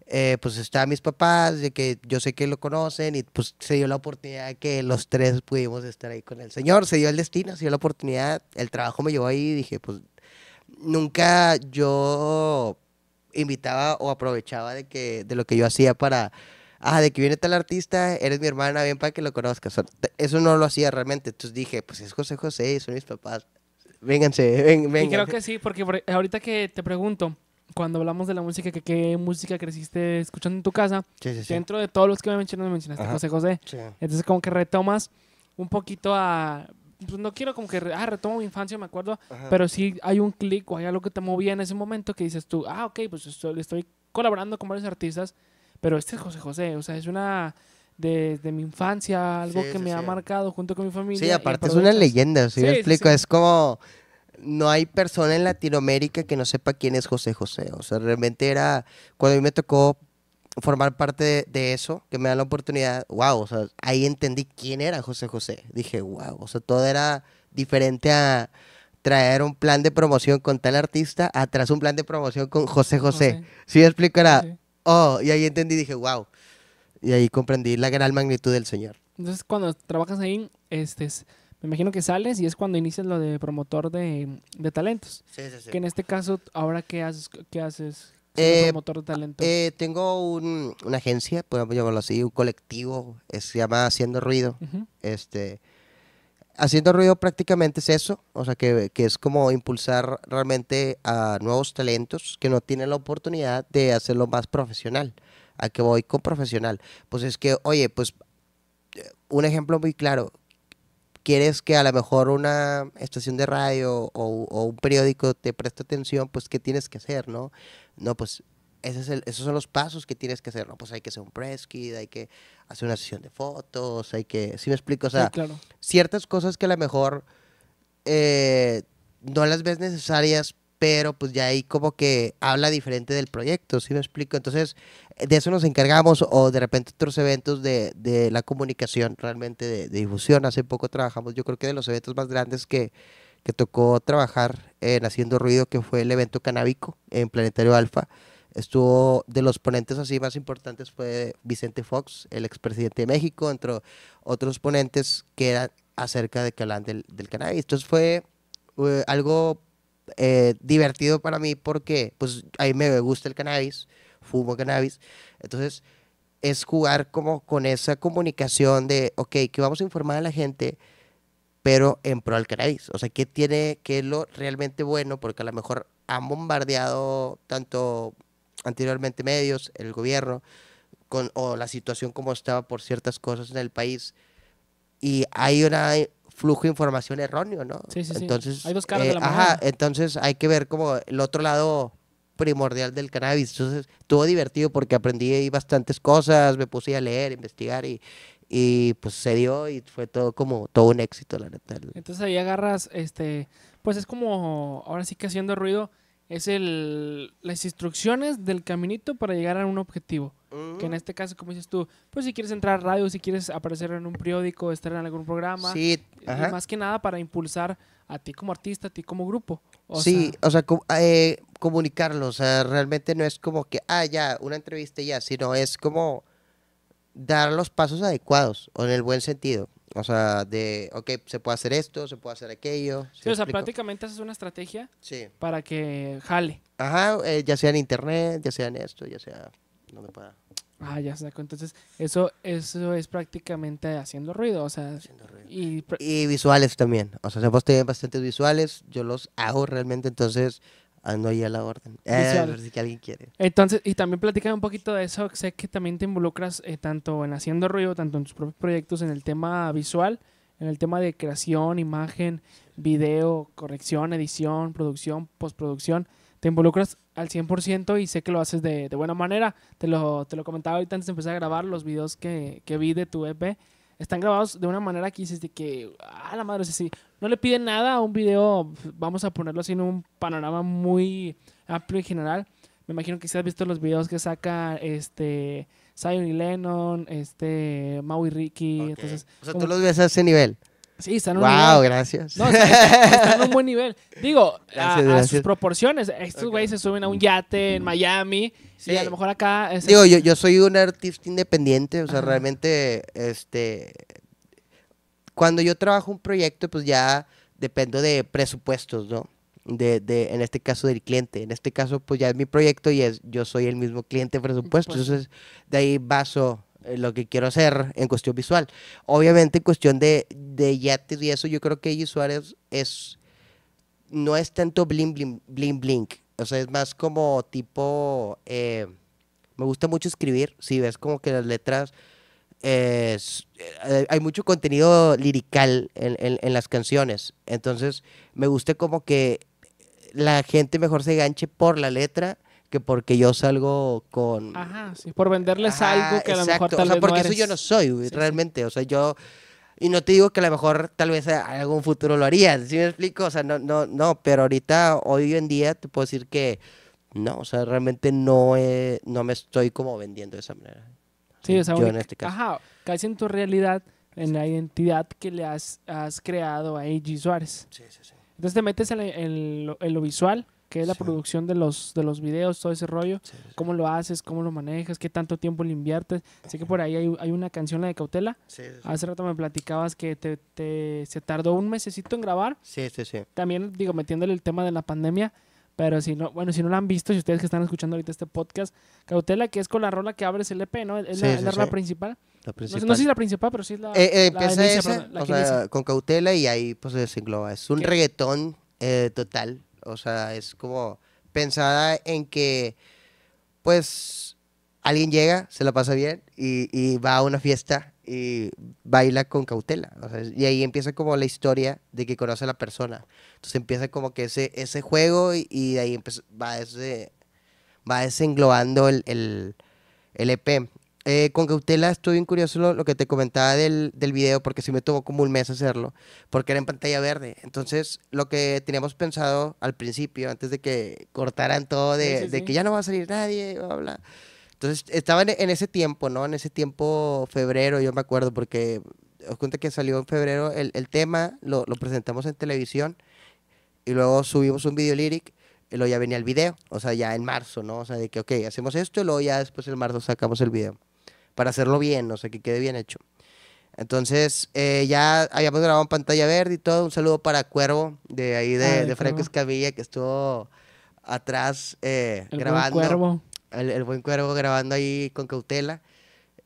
eh, pues estaban mis papás, de que yo sé que lo conocen y pues se dio la oportunidad de que los tres pudimos estar ahí con el Señor. Se dio el destino, se dio la oportunidad. El trabajo me llevó ahí y dije, pues nunca yo invitaba o aprovechaba de que de lo que yo hacía para ah de que viene tal artista eres mi hermana bien para que lo conozcas eso no lo hacía realmente entonces dije pues es José José son mis papás vénganse ven, Y vengan creo que sí, porque por- ahorita que te pregunto, cuando hablamos de la música, que qué música creciste escuchando en tu casa, sí, sí, sí. dentro de todos los que me mencionaste, mencionaste Ajá. José José. Entonces como que retomas un poquito a... Pues no quiero como que... Ah, retomo mi infancia, me acuerdo. Ajá. Pero sí hay un clic o hay algo que te movía en ese momento que dices tú, ah, ok, pues estoy, estoy colaborando con varios artistas, pero este es José José. O sea, es una... De, de mi infancia, algo Sí, que sí, me ha sí. marcado junto con mi familia. Sí, aparte es una leyenda, ¿sí, me Sí, sí, explico? Es como, no hay persona en Latinoamérica que no sepa quién es José José. O sea, realmente era, cuando a mí me tocó formar parte de, de eso, que me dan la oportunidad, wow, o sea, ahí entendí quién era José José. Dije, wow, o sea, todo era diferente a traer un plan de promoción con tal artista, atrás un plan de promoción con José José. ¿Sí me explico? Era, Sí. oh, y ahí entendí, dije, wow. Y ahí comprendí la gran magnitud del Señor. Entonces, cuando trabajas ahí, este, es- me imagino que sales y es cuando inicias lo de promotor de, de talentos. Sí, sí, sí. Que en este caso, ¿ahora qué haces? ¿Qué haces? Eh, promotor de talentos. Eh, tengo un- una agencia, podemos llamarlo así, un colectivo, eh, se llama Haciendo Ruido. Este, Haciendo Ruido prácticamente es eso, o sea, que, que es como impulsar realmente a nuevos talentos que no tienen la oportunidad de hacerlo más profesional. ¿A que voy con profesional? Pues es que, oye, pues eh, un ejemplo muy claro, quieres que a lo mejor una estación de radio o, o un periódico te preste atención, pues ¿qué tienes que hacer, no? No, pues ese es el- esos son los pasos que tienes que hacer, ¿no? Pues hay que hacer un press kit, hay que hacer una sesión de fotos, hay que, ¿sí me explico? O sea, sí, claro. ciertas cosas que a lo mejor eh, no las ves necesarias, pero pues ya ahí como que habla diferente del proyecto, ¿sí me explico? Entonces, de eso nos encargamos o de repente otros eventos de, de la comunicación realmente de, de difusión. Hace poco trabajamos, yo creo que de los eventos más grandes que, que tocó trabajar en Haciendo Ruido, que fue el evento canábico en Planetario Alfa. Estuvo de los ponentes así más importantes fue Vicente Fox, el expresidente de México, entre otros ponentes que eran acerca de que hablan del, del cannabis. Entonces fue eh, algo eh, divertido para mí porque pues a mí me gusta el cannabis, fumo cannabis. Entonces es jugar como con esa comunicación de, ok, que vamos a informar a la gente, pero en pro al cannabis. O sea, ¿qué tiene, qué es lo realmente bueno? Porque a lo mejor han bombardeado tanto anteriormente medios, el gobierno, con, o la situación como estaba por ciertas cosas en el país. Y hay un flujo de información erróneo, ¿no? Sí, sí, sí. Entonces, Hay dos caras eh, de la Ajá, entonces hay que ver como el otro lado primordial del cannabis. Entonces, estuvo divertido porque aprendí ahí bastantes cosas, me puse a leer, investigar y, y pues se dio y fue todo como todo un éxito, la neta. Entonces ahí agarras, este, pues es como, ahora sí que haciendo ruido, es el, las instrucciones del caminito para llegar a un objetivo. Que en este caso, como dices tú, pues si quieres entrar a radio, si quieres aparecer en un periódico, estar en algún programa, Sí, ajá. más que nada para impulsar a ti como artista, a ti como grupo. O sí, sea, o sea, com- eh, comunicarlo, o sea, realmente no es como que, ah, ya, una entrevista y ya, sino es como dar los pasos adecuados, o en el buen sentido. O sea, de, ok, se puede hacer esto, se puede hacer aquello. ¿sí o sea, explico? prácticamente haces una estrategia Sí. para que jale. Ajá, eh, ya sea en internet, ya sea en esto, ya sea donde pueda. Ah, ya saco. Entonces, eso, eso es prácticamente haciendo ruido. O sea, haciendo ruido. y Y visuales también. O sea, hemos tenido bastantes visuales. Yo los hago realmente, entonces ando ahí a la orden. Eh, por si que alguien quiere. Entonces, y también platícame un poquito de eso. Sé que también te involucras eh, tanto en haciendo ruido, tanto en tus propios proyectos, en el tema visual, en el tema de creación, imagen, video, corrección, edición, producción, postproducción. Te involucras al 100% y sé que lo haces de, de buena manera. Te lo, te lo comentaba ahorita antes de empezar a grabar los videos que, que vi de tu EP. Están grabados de una manera que dices de que, ah, la madre, o sea, sí, no le piden nada a un video, vamos a ponerlo así en un panorama muy amplio y general. Me imagino que si has visto los videos que saca este Zion y Lennon, este, Maui Ricky. Entonces, o sea, como- tú los ves a ese nivel. Sí, están en un Wow, nivel- gracias. No, están, están- en un buen nivel. Digo, a- Gracias, a, sus proporciones. Estos güeyes se suben a un yate en Miami Sí. y a lo mejor acá... es- Digo, yo, yo soy un artista independiente, o sea, Ajá. realmente, este, cuando yo trabajo un proyecto, pues ya dependo de presupuestos, ¿no? De, de, en este caso del cliente. En este caso, pues ya es mi proyecto y es, yo soy el mismo cliente presupuesto. Pues. Entonces, de ahí baso lo que quiero hacer en cuestión visual. Obviamente, en cuestión de, de yates y eso, yo creo que Iggy Suárez es, no es tanto bling, bling, bling, bling. O sea, es más como tipo, eh, me gusta mucho escribir, si ves como que las letras, eh, eh, hay mucho contenido lirical en, en- en las canciones, entonces me gusta como que la gente mejor se ganche por la letra que porque yo salgo con... Ajá, sí, por venderles Ajá, algo que a lo mejor tal o sea, vez porque no eso yo eres. no soy, Sí, sí. realmente, o sea, yo... Y no te digo que a lo mejor tal vez a algún futuro lo haría, ¿sí me explico? O sea, no, no, no, pero ahorita, hoy en día, te puedo decir que no, o sea, realmente no, no me estoy como vendiendo de esa manera. Sí, o sea, yo en este caso. Ajá, casi en tu realidad, en la identidad que le has, has creado a A.G. Suárez. Sí, sí, sí. Entonces te metes en, en lo, en lo visual, que es la Sí. producción de los, de los videos, todo ese rollo. sí, sí, ¿Cómo lo haces? ¿Cómo lo manejas? ¿Qué tanto tiempo le inviertes? Sé que por ahí hay, hay una canción, la de Cautela. Hace rato me platicabas que te, te- se tardó un mesecito en grabar. Sí, sí, sí. También, digo, metiéndole el tema de la pandemia. Pero si no, bueno, si no la han visto, si ustedes que están escuchando ahorita este podcast, Cautela, que es con la rola que abres el EP, ¿no? Es Sí, la, es la rola sí. principal. La principal. no sé si la principal, pero sí es la. Eh, eh, la empieza inicia, la o sea, con cautela y ahí pues se desengloba. Es un ¿Qué? reggaetón eh, total, o sea, es como pensada en que pues alguien llega, se la pasa bien y, va a una fiesta y baila con cautela. y ahí empieza como la historia de que conoce a la persona. Entonces empieza como que ese, ese juego y, de ahí va, ese, va desenglobando el, el, EP. Eh, con cautela estoy bien curioso lo, lo que te comentaba del, del video, porque sí me tomó como un mes hacerlo, porque era en pantalla verde. Entonces, lo que teníamos pensado al principio, antes de que cortaran todo, de, Sí, sí, de sí. que ya no va a salir nadie, bla, bla. Entonces, estaba en, en ese tiempo, ¿no? En ese tiempo, febrero, yo me acuerdo, porque os cuenta que salió en febrero el, el tema, lo, lo presentamos en televisión, y luego subimos un video lyric, y luego ya venía el video, o sea, ya en marzo, ¿no? O sea, de que, ok, hacemos esto, y luego ya después en marzo sacamos el video, para hacerlo bien, o sea, que quede bien hecho. Entonces, eh, ya habíamos grabado en pantalla verde y todo. Un saludo para Cuervo, de ahí de, Ah, de Franco. Escamilla, que estuvo atrás eh, El buen grabando. cuervo. El, el buen Cuervo grabando ahí con cautela.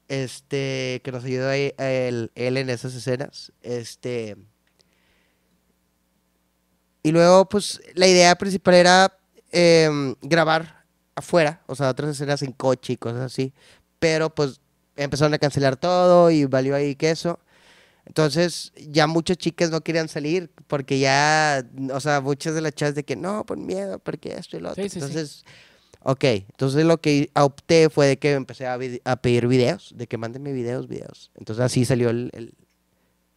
Este, que nos ayudó ahí él, él en esas escenas. Este. Y luego, pues, la idea principal era em, grabar afuera, o sea, otras escenas en coche y cosas así. Pero, pues, empezaron a cancelar todo y valió ahí queso. Entonces, ya muchas chicas no querían salir porque ya, o sea, muchas de las chavas de que no, por miedo, porque esto y lo otro. Sí, sí, sí. entonces, ok, entonces lo que opté fue de que empecé a, a pedir videos, de que mándenme videos, videos. Entonces así salió el, el-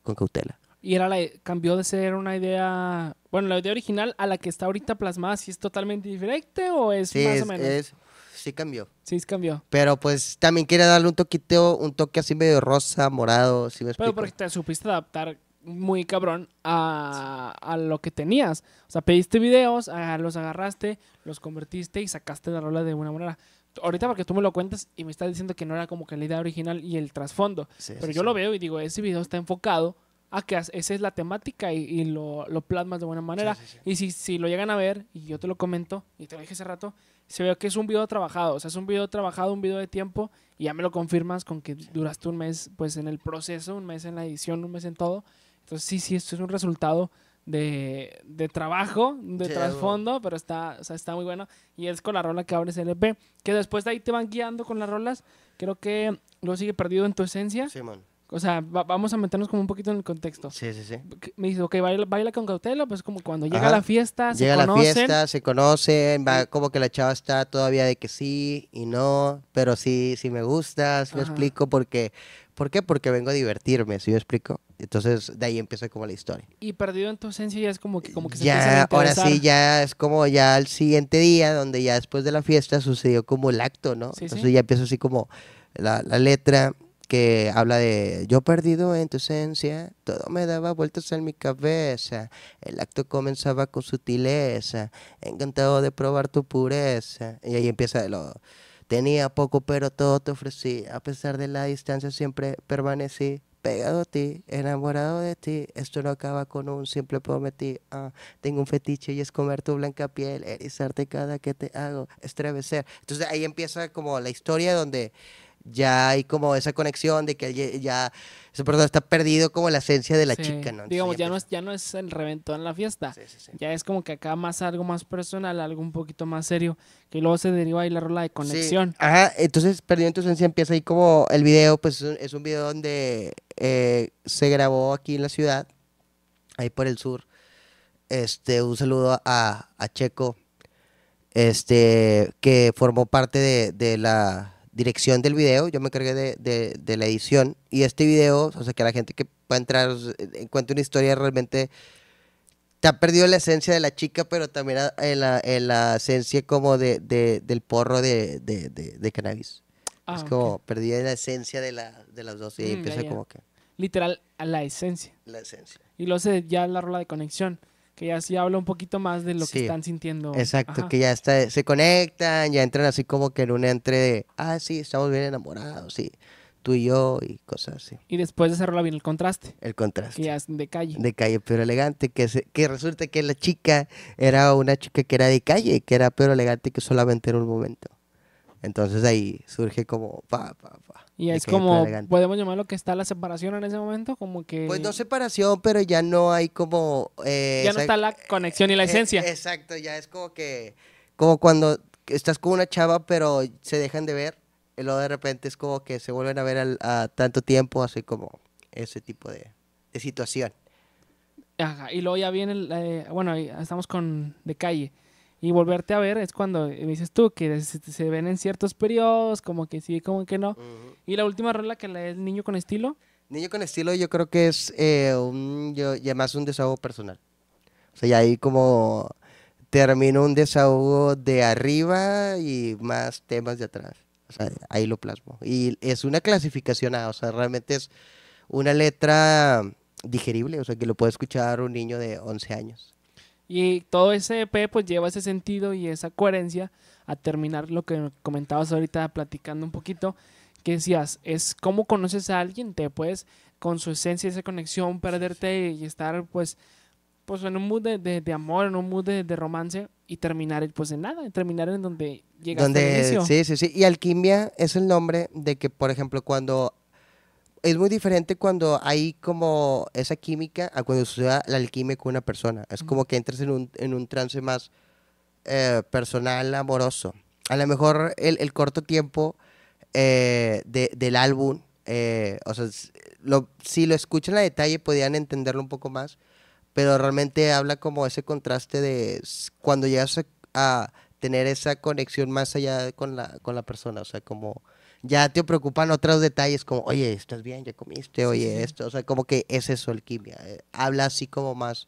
con cautela. Y era la, cambió de ser una idea, bueno, la idea original a la que está ahorita plasmada, ¿sí es totalmente diferente o es Sí, más es- o menos? es- sí cambió. Sí, cambió. Pero pues también quería darle un toquito, un toque así medio rosa, morado, si me explico. Pero porque te supiste adaptar muy cabrón a, a lo que tenías. O sea, pediste videos, ah, los agarraste, los convertiste y sacaste la rola de una manera. Ahorita porque tú me lo cuentas y me estás diciendo que no era como que la idea original y el trasfondo. Sí, Pero sí, yo sí. lo veo y digo, ese video está enfocado a que esa es la temática y, y lo, lo plasmas de buena manera. Y si, si lo llegan a ver, y yo te lo comento, y te lo dije hace rato, se ve que es un video trabajado. O sea, es un video trabajado, un video de tiempo, y ya me lo confirmas con que duraste un mes pues en el proceso, un mes en la edición, un mes en todo. Entonces sí, sí, esto es un resultado de, de trabajo, de Sí, trasfondo, pero está, o sea, está muy bueno. Y es con la rola que abres el EP, que después de ahí te van guiando con las rolas. Creo que lo sigue perdido en tu esencia. Simón. O sea, va- vamos a meternos como un poquito en el contexto. Sí, sí, sí. Me dice, ok, baila, baila con cautela, pues como cuando llega Ajá. la fiesta, Llega se la conocen. fiesta, se conocen, va como que la chava está todavía de que sí y no, pero sí, sí me gusta, sí me explico, porque ¿Por qué? Porque vengo a divertirme, ¿sí me explico? Entonces, de ahí empieza como la historia. Y perdido en tu esencia ya es como que, como que se empiezan a Ya, ahora sí, ya es como ya el siguiente día, donde ya después de la fiesta sucedió como el acto, ¿no? Sí, Entonces sí. ya empieza así como la, la letra que habla de yo perdido en tu esencia, todo me daba vueltas en mi cabeza, el acto comenzaba con sutileza, encantado de probar tu pureza, y ahí empieza lo... Tenía poco, pero todo te ofrecí. A pesar de la distancia, siempre permanecí pegado a ti, enamorado de ti. Esto no acaba con un simple prometí. Ah, tengo un fetiche y es comer tu blanca piel, erizarte cada que te hago, estremecer. Entonces ahí empieza como la historia donde ya hay como esa conexión de que ya, esa persona está perdido como la esencia de la Sí. chica, ¿no? Entonces Digamos, ya no, empieza- es, ya no es el reventón en la fiesta. Sí, sí, sí. Ya es como que acá más algo más personal, algo un poquito más serio, que luego se deriva ahí la rola de conexión. Ajá, entonces Perdido en tu esencia empieza ahí como el video, pues es un, es un video donde eh, se grabó aquí en la ciudad, ahí por el sur. Este, un saludo a, a Checo, este, que formó parte de, de la dirección del video, yo me encargué de, de- de la edición, y este video, o sea, que la gente que va a entrar encuentre una historia realmente te ha perdido la esencia de la chica, pero también en la, en la esencia como de, de- del porro de, de, de- de cannabis. Ah, es como perdí la esencia de, la, de las dos y Mm, ya, empieza ya. como que Literal, a la esencia. la esencia. Y luego se, ya la rola de conexión, que ya sí habla un poquito más de lo que están sintiendo. Exacto, Ajá. que ya está, se conectan, ya entran así como que en un entre de, ah, sí, estamos bien enamorados, sí, tú y yo y cosas así. Y después de esa rola viene el contraste, El contraste. que ya es de calle. de calle pero elegante, que, se- que resulta que la chica era una chica que era de calle, que era pero elegante que solamente era un momento. Entonces ahí surge como pa, pa, pa. y es como, podemos llamarlo que está la separación en ese momento, como que Pues no separación, pero ya no hay como... eh, ya no está la conexión y la eh, esencia. exacto, ya es como que... Como cuando estás con una chava, pero se dejan de ver, y luego de repente es como que se vuelven a ver al- a tanto tiempo, así como ese tipo de, de situación. Ajá, y luego ya viene, el, eh, bueno, estamos con de calle. Y volverte a ver es cuando me dices tú que se, se ven en ciertos periodos, como que sí, como que no. Y la última rola que la el niño con estilo. Niño con estilo yo creo que es eh, un, yo, ya más un desahogo personal. O sea, ya ahí como termino un desahogo de arriba y más temas de atrás. O sea, ahí lo plasmo. Y es una clasificación A, o sea, realmente es una letra digerible, o sea, que lo puede escuchar un niño de 11 años. Y todo ese EP pues lleva ese sentido y esa coherencia a terminar lo que comentabas ahorita platicando un poquito, que decías, es cómo conoces a alguien, te puedes con su esencia, esa conexión, perderte y estar pues pues en un mood de, de- de amor, en un mood de, de romance y terminar pues en nada, terminar en donde llegaste al Donde, inicio. sí, sí, sí. Y alquimia es el nombre de que, por ejemplo, cuando es muy diferente cuando hay como esa química a cuando sucede la alquimia con una persona. Es como que entras en un, en un trance más eh, personal, amoroso. A lo mejor el, el corto tiempo eh, de- del álbum, eh, o sea, lo- si lo escuchan a detalle podían entenderlo un poco más, pero realmente habla como ese contraste de cuando llegas a, a tener esa conexión más allá con la, con la persona, o sea, como ya te preocupan otros detalles como, oye, ¿estás bien? ¿Ya comiste? Oye, esto, o sea, como que es eso, alquimia. eh, habla así como más,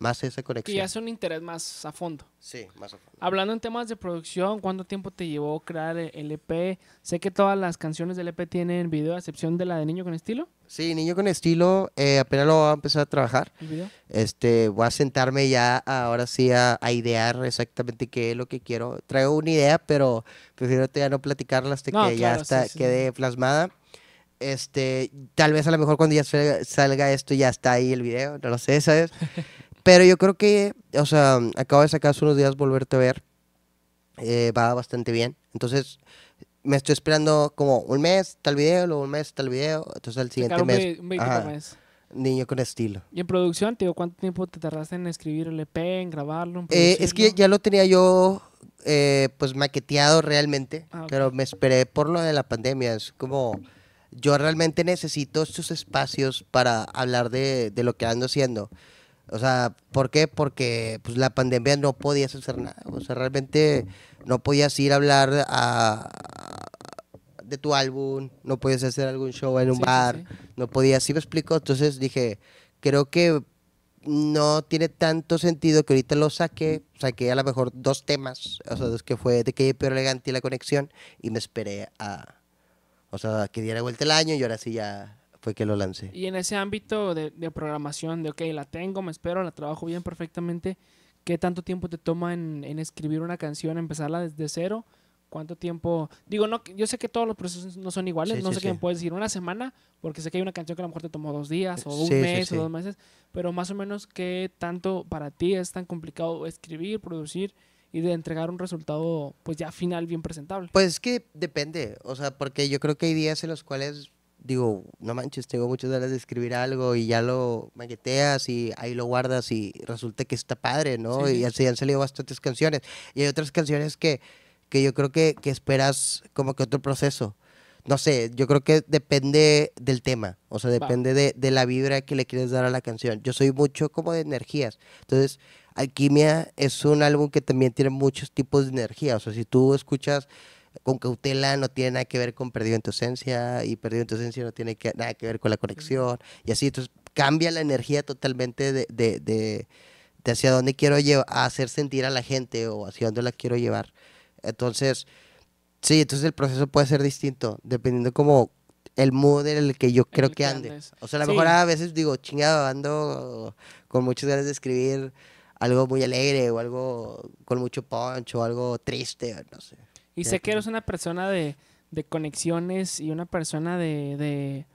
más esa Que conexión. ya es un interés más a fondo. Sí, más a fondo. Hablando en temas de producción, ¿cuánto tiempo te llevó crear el EP? Sé que todas las canciones del EP tienen video, a excepción de la de Niño con Estilo. Sí, niño con estilo, eh, apenas lo voy a empezar a trabajar. El video. Este, voy a sentarme ya ahora sí a, a idear exactamente qué es lo que quiero. Traigo una idea, pero prefiero ya no platicarla hasta No, que ya claro, sí, está, sí, sí. quede plasmada. Este, tal vez a lo mejor cuando ya salga, salga esto ya está ahí el video, no lo sé, ¿sabes? Pero yo creo que, o sea, acabo de sacar hace unos días volverte a ver. eh, va bastante bien. Entonces, me estoy esperando como un mes tal video, luego un mes tal video. Entonces, al siguiente mes, un ajá, mes. niño con estilo. Y en producción, digo, ¿cuánto tiempo te tardaste en escribir el EP, en grabarlo? En Eh, es que ya lo tenía yo eh, pues maqueteado realmente, Ah, ok. pero me esperé por lo de la pandemia. Es como, yo realmente necesito estos espacios para hablar de, de lo que ando haciendo. O sea, ¿por qué? Porque pues la pandemia no podías hacer nada. O sea, realmente no podías ir a hablar a, de tu álbum, no podías hacer algún show en un sí, bar, sí. no podías, ¿sí me explico? Entonces dije, creo que no tiene tanto sentido que ahorita lo saque, saqué a lo mejor dos temas, o sea, dos que fue de que pero elegante y la conexión, y me esperé a, o sea, que diera vuelta el año y ahora sí ya fue que lo lancé. Y en ese ámbito de, de programación, de ok, la tengo, me espero, la trabajo bien perfectamente, ¿qué tanto tiempo te toma en, en escribir una canción, empezarla desde cero? ¿Cuánto tiempo? Digo, no, yo sé que todos los procesos no son iguales, Sí, no sí, sé qué sí. me puedes decir, una semana, porque sé que hay una canción que a lo mejor te tomó dos días, o un mes, o dos meses, pero más o menos, ¿qué tanto para ti es tan complicado escribir, producir y de entregar un resultado, pues ya final, bien presentable? Pues es que depende, o sea, porque yo creo que hay días en los cuales digo, no manches, tengo muchas ganas de escribir algo y ya lo maqueteas y ahí lo guardas y resulta que está padre, ¿no? Sí. Y así han salido bastantes canciones. Y hay otras canciones que, que yo creo que, que esperas como que otro proceso. No sé, yo creo que depende del tema, o sea, depende de, de la vibra que le quieres dar a la canción. Yo soy mucho como de energías. Entonces, Alquimia es un álbum que también tiene muchos tipos de energía. O sea, si tú escuchas con cautela no tiene nada que ver con perdido en tu esencia y perdido en tu esencia no tiene que- nada que ver con la conexión y así entonces cambia la energía totalmente de, de, de- de hacia dónde quiero llevar, hacer sentir a la gente o hacia dónde la quiero llevar entonces sí entonces el proceso puede ser distinto dependiendo como el mood en el que yo creo el que que ande andes. o sea a lo Sí. mejor a veces digo chingado ando con muchas ganas de escribir algo muy alegre o algo con mucho punch o algo triste no sé Y sé que eres una persona de, de conexiones y una persona de, de,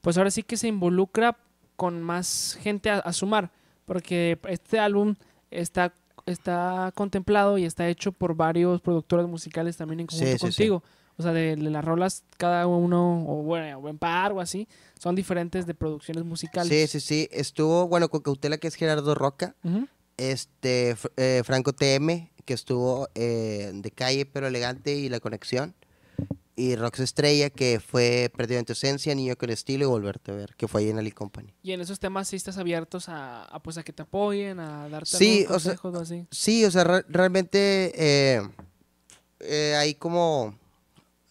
Pues ahora sí que se involucra con más gente a, a sumar. Porque este álbum está, está contemplado y está hecho por varios productores musicales también en conjunto sí, sí. contigo. O sea, de, de las rolas, cada uno, o bueno, o en par o así, son diferentes de producciones musicales. Sí, sí, sí. Estuvo, bueno, con Cautela, que es Gerardo Roca. Este, eh, Franco TM, que estuvo eh, de calle pero elegante y la conexión. Y Rox Estrella, que fue Perdido en tu esencia, Niño con estilo y Volverte a ver, que fue ahí en Ali Company. Y en esos temas sí estás abiertos a, a, pues a que te apoyen, a darte Sí, o sea, consejos o así. Sí, o sea, re- realmente eh, eh, hay como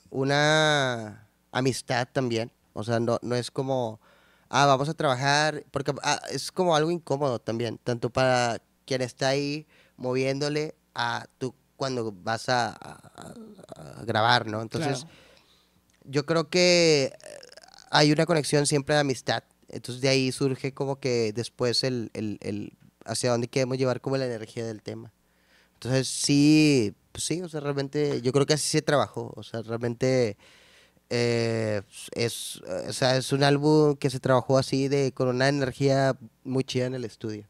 una amistad también. O sea, no, no es como, ah, vamos a trabajar, porque ah, es como algo incómodo también, tanto para quien está ahí moviéndole a tú cuando vas a, a- a- a grabar, ¿no? Entonces, Claro. yo creo que eh, hay una conexión siempre de amistad. Entonces de ahí surge como que después el, el- el hacia dónde queremos llevar como la energía del tema. Entonces sí, pues sí, o sea, realmente yo creo que así se trabajó. O sea, realmente eh, es, o sea, es un álbum que se trabajó así de con una energía muy chida en el estudio.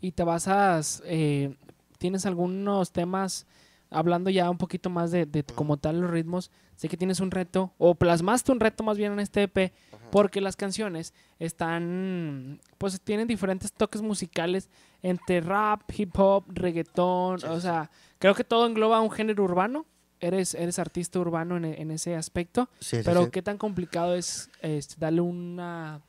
Y te basas, eh, tienes algunos temas, hablando ya un poquito más de, de como tal los ritmos, sé que tienes un reto, o plasmaste un reto más bien en este EP, porque las canciones están, pues tienen diferentes toques musicales entre rap, hip hop, reggaetón, Sí, o sea, creo que todo engloba un género urbano, eres, eres artista urbano en, en ese aspecto, Sí, sí, pero qué tan complicado es este, darle una,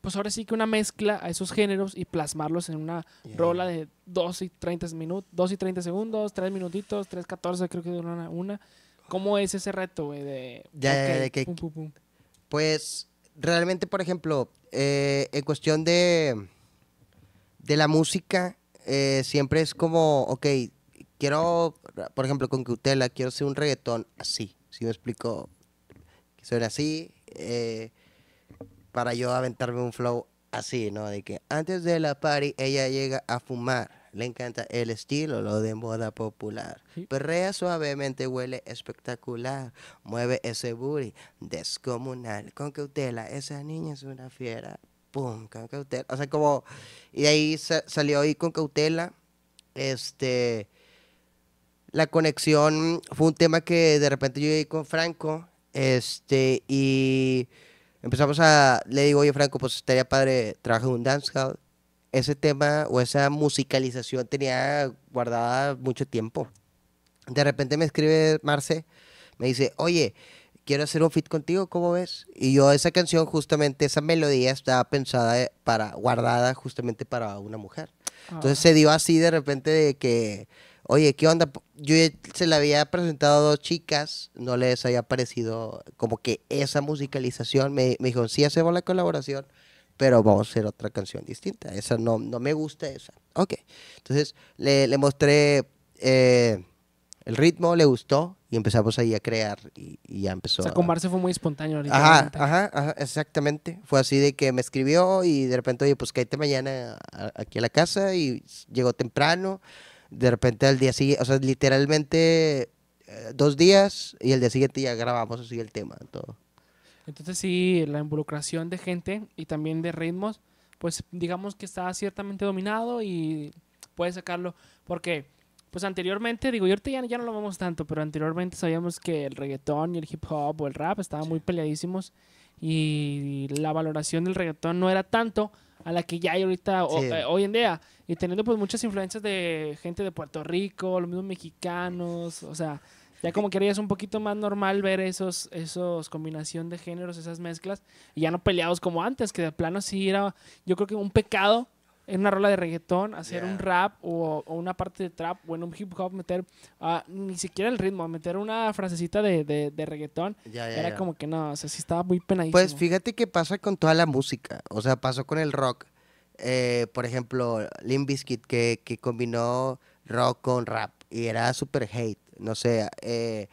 pues ahora sí que una mezcla a esos géneros y plasmarlos en una Ya, rola ya. de 2 y 30 minutos, 2 y 30 segundos, 3 minutitos, 3, 14 creo que dura una. una. ¿Cómo es ese reto, güey? De, Ya, ya, ok, de que- pum, pum, pum. Pues realmente, por ejemplo, eh, en cuestión de, de la música, eh, siempre es como, ok, quiero, por ejemplo, con Cautela, quiero hacer un reggaetón así, si me explico, que suene así, eh, para yo aventarme un flow así, ¿no? De que antes de la party ella llega a fumar, le encanta el estilo, lo de moda popular. Sí. Perrea suavemente, huele espectacular. Mueve ese booty descomunal. Con cautela, esa niña es una fiera. Pum, con cautela. O sea, como. Y de ahí sa- salió ahí con cautela. Este. La conexión fue un tema que de repente yo llegué con Franco. Este. Y empezamos a. Le digo, oye, Franco, pues estaría padre trabajar en un dancehall. Ese tema o esa musicalización tenía guardada mucho tiempo. De repente me escribe Marce, me dice, oye, quiero hacer un fit contigo, ¿cómo ves? Y yo esa canción, justamente, esa melodía estaba pensada para, guardada justamente para una mujer. Entonces Ah, se dio así de repente de que, oye, ¿qué onda? Yo se le había presentado a dos chicas, no les había parecido como que esa musicalización. Me, me dijo, sí, hacemos la colaboración, pero vamos a hacer otra canción distinta. Esa no, no me gusta esa. Ok. Entonces le, le mostré eh, el ritmo, le gustó y empezamos ahí a crear y, y ya empezó. O sea, con Marce fue muy espontáneo. Ajá, ajá, ajá, exactamente. Fue así de que me escribió y de repente, oye, pues cállate mañana a- aquí a la casa y llegó temprano. De repente al día siguiente, o sea, literalmente eh, dos días y el día siguiente ya grabamos así el tema, todo. Entonces sí, la involucración de gente y también de ritmos, pues digamos que está ciertamente dominado y puedes sacarlo. Porque, pues anteriormente, digo, yo ahorita ya, ya no lo vemos tanto, pero anteriormente sabíamos que el reggaetón y el hip hop o el rap estaban muy peleadísimos y la valoración del reggaetón no era tanto a la que ya hay ahorita o- Sí. eh, hoy en día. Y teniendo pues muchas influencias de gente de Puerto Rico, los mismos mexicanos, o sea, ya como que es un poquito más normal ver esos, esos combinación de géneros, esas mezclas, y ya no peleados como antes, que de plano sí era, yo creo que un pecado en una rola de reggaetón, hacer un rap o, o una parte de trap o en un hip hop meter ah, ni siquiera el ritmo, meter una frasecita de, de, de reggaetón, era como que no, o sea, sí estaba muy penadísimo. Pues fíjate que pasa con toda la música, o sea, pasó con el rock. Eh, por ejemplo, Limp Bizkit que, que combinó rock con rap y era super hate, no sé, eh,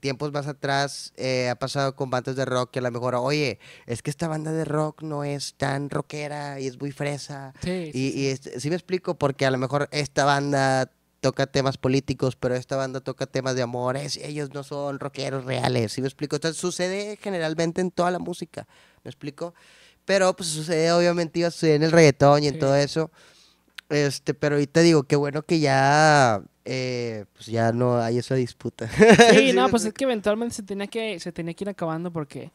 tiempos más atrás eh, ha pasado con bandas de rock que a lo mejor, oye, es que esta banda de rock no es tan rockera y es muy fresa. Sí, Y, sí. y sí me explico, porque a lo mejor esta banda toca temas políticos, pero esta banda toca temas de amor, es- ellos no son rockeros reales, ¿sí me explico? Entonces sucede generalmente en toda la música, ¿me explico? Pero pues sucede obviamente iba a suceder en el reggaetón y en Sí. todo eso, este, pero ahorita digo, qué bueno que ya, eh, pues ya no hay esa disputa. Sí, ¿Sí no, pues es que eventualmente se tenía que, se tenía que ir acabando porque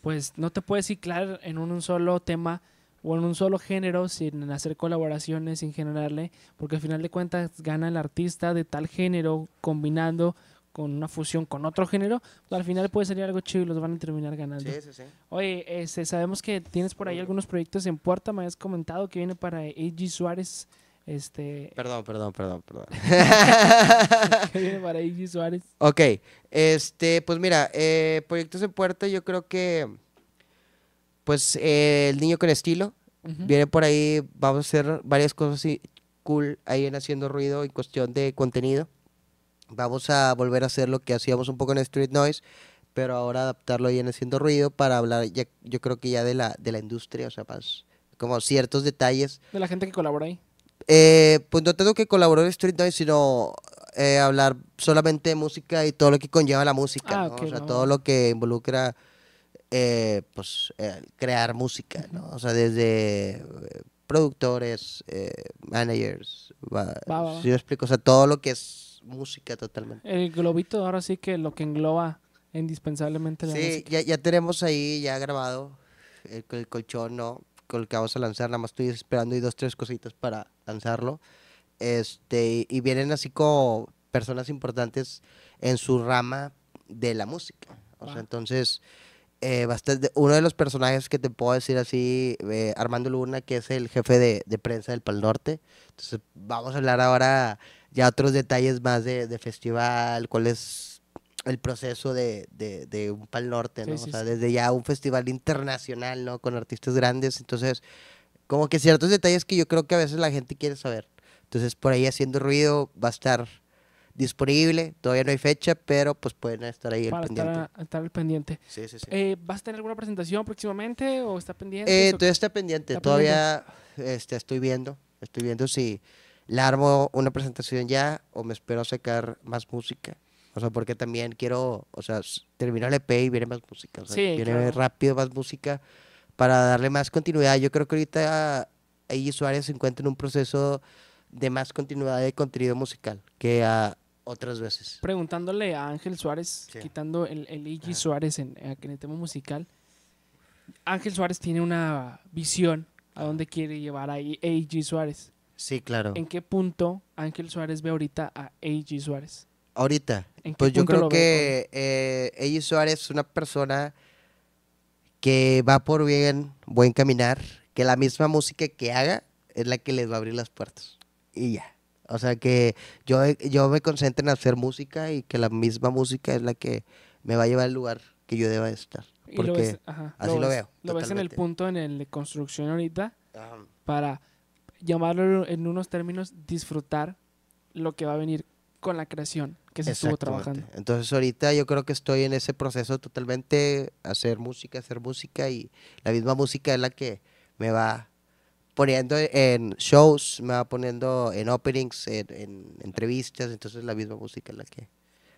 pues no te puedes ciclar en un solo tema o en un solo género sin hacer colaboraciones, sin generarle, porque al final de cuentas gana el artista de tal género combinando con una fusión con otro género, pues al final puede salir algo chido y los van a terminar ganando. Sí, sí, sí. Oye, este, sabemos que tienes por ahí algunos proyectos en puerta, me habías comentado que viene para AG Suárez, este, Perdón, perdón, perdón, perdón. para AG Suárez. Ok, este, pues mira, eh, proyectos en puerta, yo creo que, pues, eh, el niño con estilo, viene por ahí, vamos a hacer varias cosas así cool ahí en Haciendo Ruido en cuestión de contenido. Vamos a volver a hacer lo que hacíamos un poco en Street Noise, pero ahora adaptarlo ahí en Haciendo Ruido para hablar, ya, yo creo que ya de la, de la industria, o sea, más como ciertos detalles De la gente que colabora ahí. Eh, pues no tengo que colaborar en Street Noise, sino eh, hablar solamente de música y todo lo que conlleva la música, Ah, ¿no? ok, o sea, no. todo lo que involucra, eh, pues, eh, crear música, ¿no? O sea, desde eh, productores, eh, managers, va, Va, va. ¿sí me explico? O sea, todo lo que es música totalmente. El globito ahora sí que lo que engloba indispensablemente la Sí, música. ya, ya tenemos ahí ya grabado el, el colchón, ¿no? Con el que vamos a lanzar, nada más estoy esperando y dos, tres cositas para lanzarlo. Este, y vienen así como personas importantes en su rama de la música. O sea, entonces, eh, bastante- uno de los personajes que te puedo decir así, eh, Armando Luna, que es el jefe de, de prensa del Pal Norte. Entonces, vamos a hablar ahora ya otros detalles más de, de festival, cuál es el proceso de, de, de un Pal Norte, Sí, ¿no? sí, o sea, sí. desde ya un festival internacional, ¿no? Con artistas grandes. Entonces, como que ciertos detalles que yo creo que a veces la gente quiere saber. Entonces, por ahí haciendo ruido va a estar disponible. Todavía no hay fecha, pero pues pueden estar ahí para pendiente. estar, a- estar al pendiente. Sí, sí, sí. Eh, ¿Vas a tener alguna presentación próximamente o está pendiente? Eh, todavía está pendiente. Está todavía este, estoy viendo. Estoy viendo si le armo una presentación ya o me espero a sacar más música. O sea, porque también quiero, o sea, termino el EP y viene más música. O sea, Sí, viene claro. rápido más música para darle más continuidad. Yo creo que ahorita ahí Suárez se encuentra en un proceso de más continuidad de contenido musical que a otras veces. Preguntándole a Ángel Suárez, Sí. quitando el, el Ajá. Suárez en, en el tema musical, Ángel Suárez tiene una visión a dónde quiere llevar a AG Suárez. Sí, claro. ¿En qué punto Ángel Suárez ve ahorita a AG Suárez? Ahorita. ¿En qué Pues yo creo que eh, Eiji Suárez es una persona que va por bien, buen caminar, que la misma música que haga es la que les va a abrir las puertas. Y ya. O sea, que yo, yo me concentro en hacer música y que la misma música es la que me va a llevar al lugar que yo deba estar. Y Porque lo ves, ajá, así lo ves- veo, Lo ves en el punto en el de construcción ahorita Ajá. para llamarlo en unos términos disfrutar lo que va a venir con la creación que se estuvo trabajando. Entonces ahorita yo creo que estoy en ese proceso totalmente, hacer música, hacer música y la misma música es la que me va poniendo en shows, me va poniendo en openings, en, en entrevistas, entonces la misma música es la que,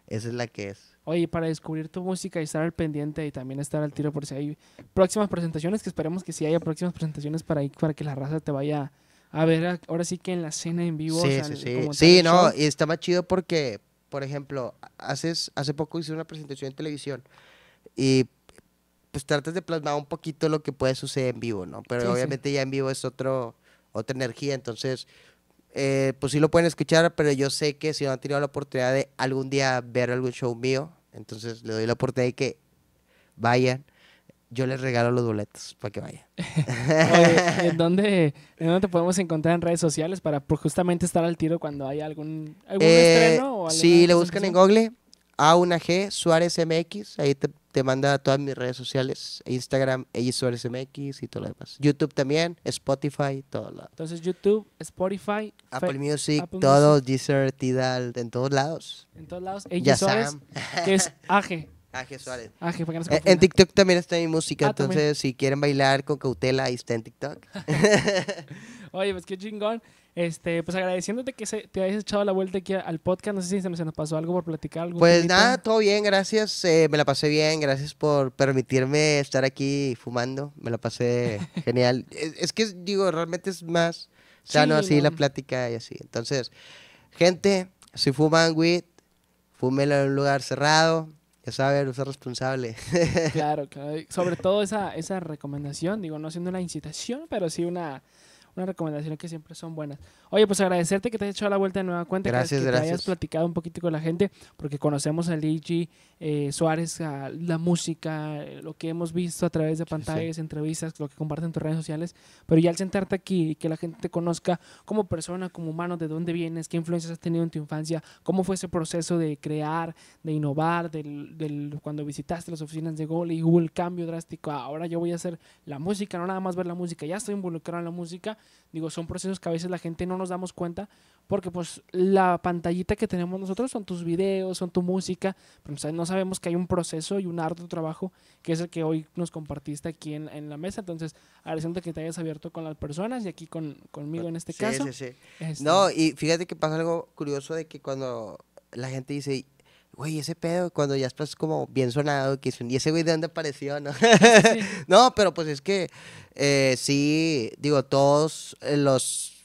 esa es la que es. Oye, para descubrir tu música y estar al pendiente y también estar al tiro por si hay próximas presentaciones, que esperemos que sí haya próximas presentaciones para, ahí, para que la raza te vaya a ver ahora sí que en la escena en vivo. o Sí, sea, sí, sí. como Sí, no, show. y está más chido porque, por ejemplo, haces, hace poco hice una presentación en televisión y pues tratas de plasmar un poquito lo que puede suceder en vivo, ¿no? Pero Sí, sí. obviamente ya en vivo es otro, otra energía, entonces, eh, pues sí lo pueden escuchar, pero yo sé que si no han tenido la oportunidad de algún día ver algún show mío, entonces le doy la oportunidad de que vayan. Yo les regalo los boletos para que vayan. Oye, ¿en dónde, ¿En dónde te podemos encontrar en redes sociales para por justamente estar al tiro cuando haya algún, algún Eh, estreno? O si le buscan en? Google, A1G Suárez MX, ahí te, te manda a todas mis redes sociales, Instagram, ella Suárez MX y todo lo demás. YouTube también, Spotify, todo lado. Entonces YouTube, Spotify, Apple Fe- Music, Apple todo, Deezer, Tidal, en todos lados. en todos lados. Suárez, Sam. que es AG. AG Suárez. AG, para que no se Eh, En. TikTok también está mi música, Ah, también. entonces si quieren bailar con cautela, ahí está en TikTok. Oye, pues qué chingón. Este, pues agradeciéndote que se, te hayas echado la vuelta aquí al podcast. No sé si se nos, se nos pasó algo por platicar. algún Pues temita. nada, todo bien, gracias. eh, me la pasé bien, gracias por permitirme estar aquí fumando. Me la pasé genial. Es, es que, digo, realmente es más sano Sí, así la no. plática y así. Entonces, gente, si fuman weed, fúmelo en un lugar cerrado. Ya saben, usa responsable. Claro, claro. Sobre todo esa, esa recomendación, digo, no siendo una incitación, pero sí una, una recomendación que siempre son buenas. Oye, pues agradecerte que te hayas echado la vuelta de nueva cuenta, que- Gracias, que, te hayas platicado un poquito con la gente, porque conocemos al DJ eh, Suárez, a la música, eh, lo que hemos visto a través de pantallas, entrevistas, lo que comparten en tus redes sociales, pero ya al sentarte aquí y que la gente te conozca como persona, como humano, de dónde vienes, qué influencias has tenido en tu infancia, cómo fue ese proceso de crear, de innovar, del, del- cuando visitaste las oficinas de Gol y hubo el cambio drástico, "Ah, ahora yo voy a hacer la música, no nada más ver la música, ya estoy involucrado en la música, digo, son procesos que a veces la gente no nos damos cuenta, porque pues la pantallita que tenemos nosotros son tus videos, son tu música, pero no sabe- no sabemos que hay un proceso y un arduo trabajo que es el que hoy nos compartiste aquí en, en la mesa, entonces agradeciendo que te hayas abierto con las personas y aquí con, conmigo en este Sí, caso. sí, sí. Este, No, y fíjate que pasa algo curioso de que cuando la gente dice, güey, ese pedo, cuando ya estás como bien sonado, que ¿y ese güey de dónde apareció? ¿no? sí. no, pero pues es que eh, sí, digo, todos los,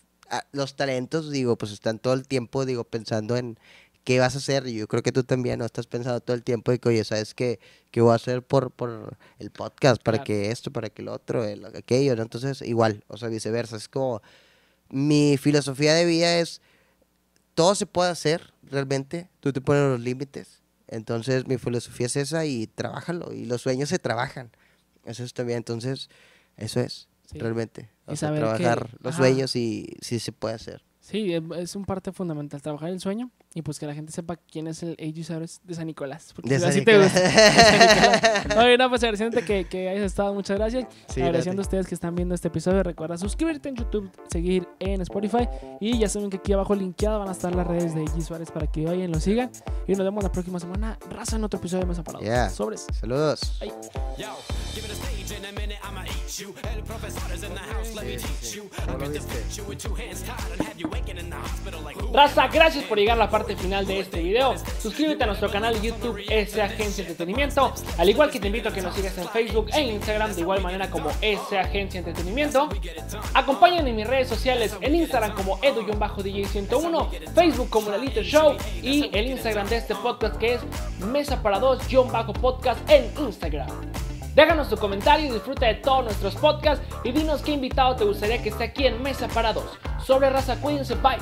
los talentos, digo, pues están todo el tiempo, digo, pensando en qué vas a hacer. Y yo creo que tú también, ¿no? Estás pensando todo el tiempo de que, oye, ¿sabes qué, qué voy a hacer por, por el podcast? Para Claro. que esto, para que lo otro, el- aquello, ¿no? Entonces, igual, o sea, viceversa. Es como, mi filosofía de vida es, todo se puede hacer, realmente. Tú te pones los límites. Entonces, mi filosofía es esa y trabájalo. Y los sueños se trabajan. Eso es también, entonces, eso es, Sí. realmente. Y O sea, saber que- trabajar los ajá. sueños y sí se puede hacer. Sí, es- es un parte fundamental trabajar el sueño y pues que la gente sepa quién es el Suárez de San Nicolás. Porque De si San así te Nicolás. gusta. Nicolás. Oye, no, pues agradeciéndote que, que hayas estado, muchas gracias. Sí, Agradeciendo a date. ustedes que están viendo este episodio. Recuerda suscribirte en YouTube, seguir en Spotify. Y ya saben que aquí abajo linkeado van a estar las redes de AJ Suárez para que vayan, lo sigan. Y nos vemos la próxima semana. Raza en otro episodio de Mesa Parado. Yeah. Sobres. Saludos. Ay. Yo, give it a stage in a minute, I'ma eat you. El profesor is in the house, let me teach you. I can defeat you with two hands tied and have you waking in the hospital like who? Raza, gracias por llegar a la parte final de este video. Suscríbete a nuestro canal YouTube S Agencia Entretenimiento. Al igual que te invito a que nos sigas en Facebook e Instagram de igual manera como S Agencia Entretenimiento. Acompáñenme en mis redes sociales en Instagram como edu-dj101, Facebook como La Little Show y el Instagram de este podcast que es Mesa para dos-podcast en Instagram. Déjanos tu comentario y disfruta de todos nuestros podcasts y dinos qué invitado te gustaría que esté aquí en Mesa para dos. Sobre raza, cuídense, bye.